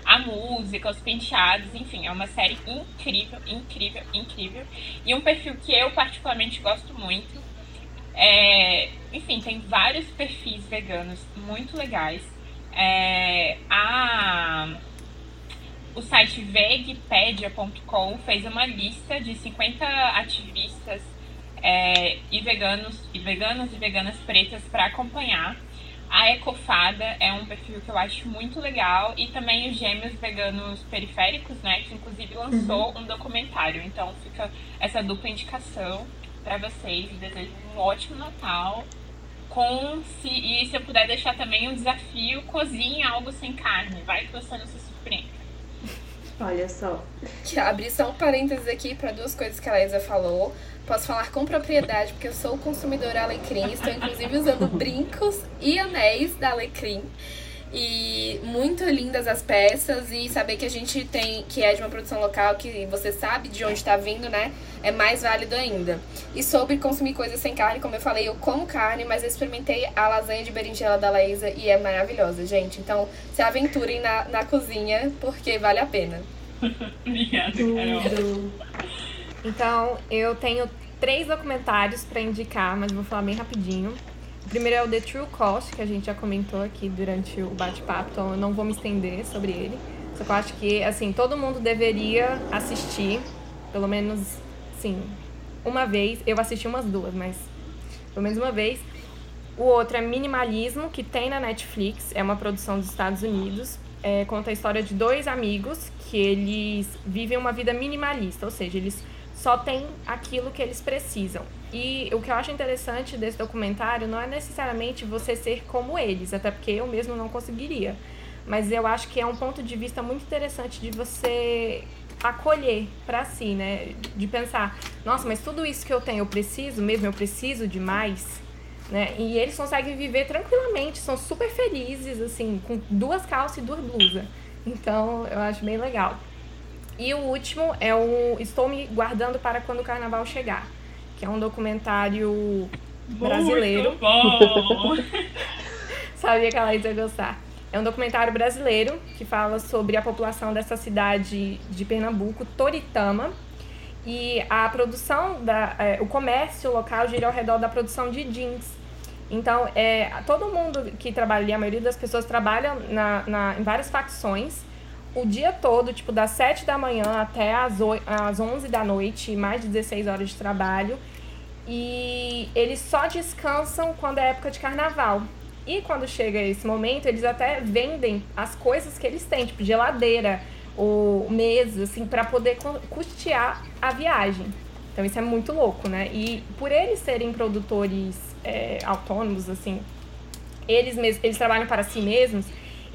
a música, os penteados, enfim, é uma série incrível, incrível, incrível. E um perfil que eu particularmente gosto muito. É, enfim, tem vários perfis veganos muito legais. É, a, o site vegpedia.com fez uma lista de 50 ativistas é, e veganos e veganos e veganas pretas para acompanhar. A Ecofada é um perfil que eu acho muito legal e também os Gêmeos Veganos Periféricos, né, que inclusive lançou um documentário. Então fica essa dupla indicação para vocês. Desejo um ótimo Natal. Com se, e se eu puder deixar também um desafio, cozinhe algo sem carne. Vai que você não se surpreende. Olha só. Que abrir só um parênteses aqui para duas coisas que a Laísa falou. Posso falar com propriedade, porque eu sou consumidora Alecrim. Estou inclusive usando brincos e anéis da Alecrim. E muito lindas as peças. E saber que a gente tem, que é de uma produção local, que você sabe de onde está vindo, né? É mais válido ainda. E sobre consumir coisas sem carne, como eu falei, eu como carne, mas eu experimentei a lasanha de berinjela da Laísa e é maravilhosa, gente. Então se aventurem na, na cozinha, porque vale a pena. Obrigada, Carol. Então, eu tenho três documentários para indicar, mas vou falar bem rapidinho. Primeiro é o The True Cost, que a gente já comentou aqui durante o bate-papo, então eu não vou me estender sobre ele. Só que eu acho que, assim, todo mundo deveria assistir, pelo menos, sim, uma vez. Eu assisti umas duas, mas pelo menos uma vez. O outro é Minimalismo, que tem na Netflix, é uma produção dos Estados Unidos. É, conta a história de dois amigos que eles vivem uma vida minimalista, ou seja, eles só têm aquilo que eles precisam. E o que eu acho interessante desse documentário não é necessariamente você ser como eles, até porque eu mesmo não conseguiria. Mas eu acho que é um ponto de vista muito interessante de você acolher para si, né? De pensar, nossa, mas tudo isso que eu tenho eu preciso mesmo, eu preciso de mais, né? E eles conseguem viver tranquilamente, são super felizes, assim, com duas calças e duas blusas. Então, eu acho bem legal. E o último é o Estou Me Guardando para Quando o Carnaval Chegar, que é um documentário brasileiro. Muito bom! Sabia que ela ia gostar. É um documentário brasileiro que fala sobre a população dessa cidade de Pernambuco, Toritama. E a produção, da, é, o comércio local gira ao redor da produção de jeans. Então, é, todo mundo que trabalha, a maioria das pessoas trabalha na, na, em várias facções, o dia todo, tipo, das 7 da manhã até as, 8, as 11 da noite, mais de 16 horas de trabalho. E eles só descansam quando é época de carnaval. E quando chega esse momento, eles até vendem as coisas que eles têm, tipo geladeira, ou mesa, assim, para poder custear a viagem. Então isso é muito louco, né? E por eles serem produtores é, autônomos, assim, eles, mesmos, eles trabalham para si mesmos,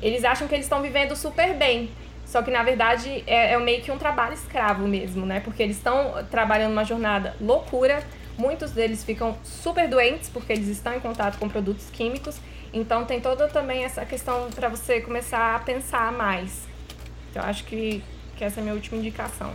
eles acham que eles estão vivendo super bem. Só que na verdade é, é meio que um trabalho escravo mesmo, né? Porque eles estão trabalhando uma jornada loucura. Muitos deles ficam super doentes porque eles estão em contato com produtos químicos então tem toda também essa questão para você começar a pensar mais. Então acho que, que essa é a minha última indicação.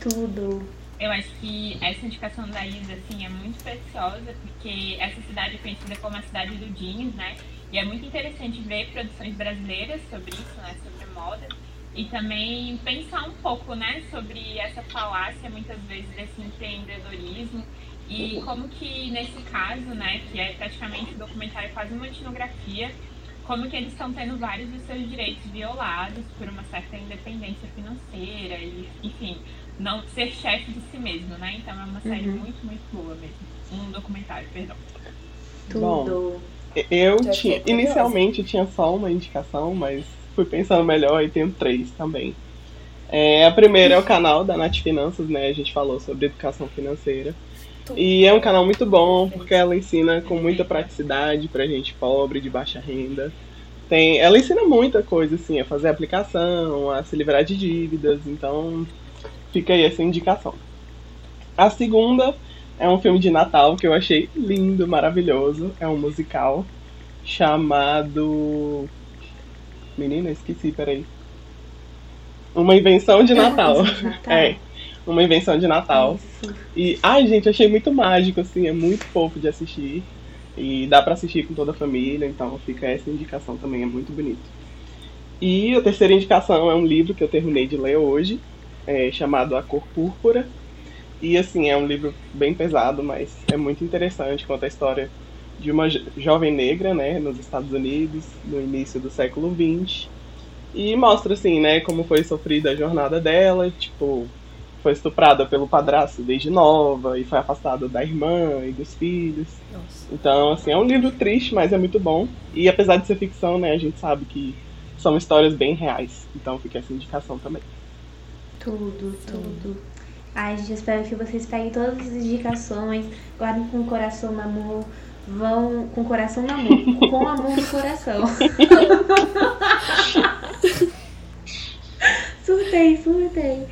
Tudo. Eu acho que essa indicação da Isa, assim, é muito preciosa, porque essa cidade é conhecida como a cidade do jeans, né? E é muito interessante ver produções brasileiras sobre isso, né? Sobre moda. E também pensar um pouco, né? Sobre essa falácia, muitas vezes, desse empreendedorismo e como que nesse caso, né, que é praticamente um documentário quase uma etnografia, como que eles estão tendo vários dos seus direitos violados por uma certa independência financeira e, enfim, não ser chefe de si mesmo, né? Então é uma série uhum. muito, muito boa mesmo. Um documentário, perdão. Tudo. Bom, eu tinha, inicialmente eu tinha só uma indicação, mas fui pensando melhor e tenho três também. É, a primeira é o canal da Nath Finanças, né? A gente falou sobre educação financeira. E é um canal muito bom, porque ela ensina com muita praticidade pra gente pobre, de baixa renda. Tem, ela ensina muita coisa, assim, a fazer aplicação, a se livrar de dívidas, então fica aí essa indicação. A segunda é um filme de Natal que eu achei lindo, maravilhoso. É um musical chamado. Menina, esqueci, peraí. Uma invenção de Natal. é uma invenção de Natal. Isso. E, ai, gente, achei muito mágico, assim, é muito fofo de assistir. E dá para assistir com toda a família, então fica essa indicação também, é muito bonito. E a terceira indicação é um livro que eu terminei de ler hoje, é, chamado A Cor Púrpura. E assim, é um livro bem pesado, mas é muito interessante, conta a história de uma jovem negra, né, nos Estados Unidos, no início do século XX. E mostra, assim, né, como foi sofrida a jornada dela, tipo, foi estuprada pelo padrasto desde nova e foi afastada da irmã e dos filhos. Nossa. Então, assim, é um livro triste, mas é muito bom. E apesar de ser ficção, né, a gente sabe que são histórias bem reais. Então fica essa indicação também. Tudo, tudo. Ai, gente, espero que vocês peguem todas as indicações, guardem com o coração no amor, vão com o coração no amor, com amor no coração. surtei, surtei.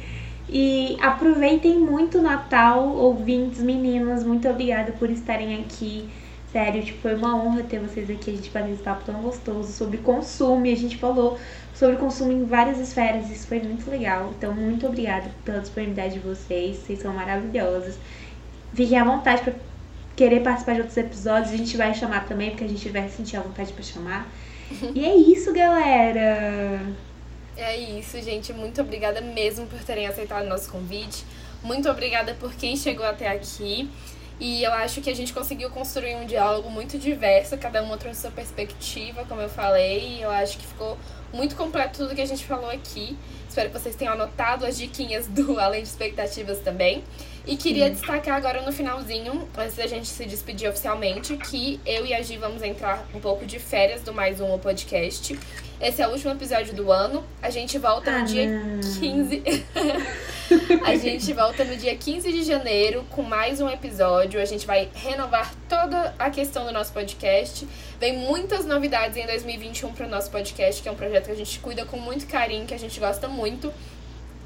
E aproveitem muito o Natal, ouvintes, meninas. Muito obrigada por estarem aqui. Sério, tipo, foi uma honra ter vocês aqui. A gente bateu esse papo tão gostoso sobre consumo. E a gente falou sobre consumo em várias esferas. Isso foi muito legal. Então, muito obrigada pela disponibilidade de vocês. Vocês são maravilhosos. Fiquem à vontade para querer participar de outros episódios. A gente vai chamar também, porque a gente vai sentir a vontade para chamar. E é isso, galera! É isso, gente. Muito obrigada mesmo por terem aceitado o nosso convite. Muito obrigada por quem chegou até aqui. E eu acho que a gente conseguiu construir um diálogo muito diverso, cada uma trouxe sua perspectiva, como eu falei. E eu acho que ficou muito completo tudo que a gente falou aqui. Espero que vocês tenham anotado as diquinhas do Além de Expectativas também. E queria destacar agora no finalzinho, antes da gente se despedir oficialmente, que eu e a Gi vamos entrar um pouco de férias do Mais Um Podcast. Esse é o último episódio do ano. A gente volta no Ah, dia não. 15. a gente volta no dia 15 de janeiro com mais um episódio. A gente vai renovar toda a questão do nosso podcast. Vem muitas novidades em 2021 para o nosso podcast, que é um projeto que a gente cuida com muito carinho, que a gente gosta muito.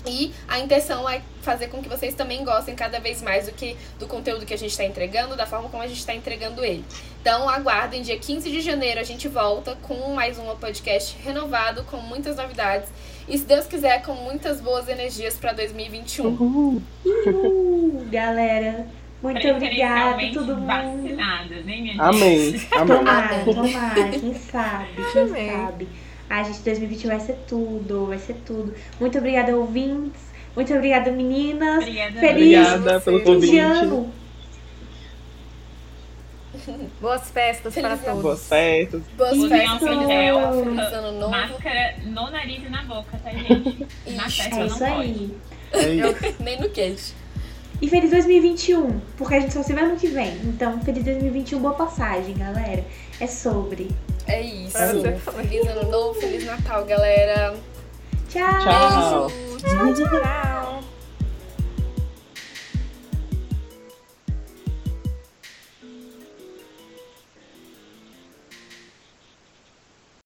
E a intenção é fazer com que vocês também gostem cada vez mais do que do conteúdo que a gente está entregando, da forma como a gente está entregando ele. Então aguardem, dia 15 de janeiro a gente volta com mais um podcast renovado, com muitas novidades. E se Deus quiser, com muitas boas energias para 2021. Uhul. Uh, galera, muito obrigada todo mundo. vacinadas, hein, minha gente? Amém. Amém. Tomara, Amém. tomara, quem sabe, quem Amém. sabe. Ai, gente, 2020 vai ser tudo, vai ser tudo. Muito obrigada, ouvintes. Muito obrigada, meninas. Obrigada. Feliz Obrigada pelo convite. ano. Boas festas para Feliz todos. Boas festas. Boas Usem festas, álcool feliz ano novo. Máscara no nariz e na boca, tá, gente? Na Ixi, festa É não isso pode. aí. É isso. Nem no queijo. E feliz 2021, porque a gente só se vê ano que vem. Então, feliz 2021, boa passagem, galera. É sobre. É isso. Feliz ano novo, feliz Natal, galera. Tchau! Tchau. Beijo. Tchau.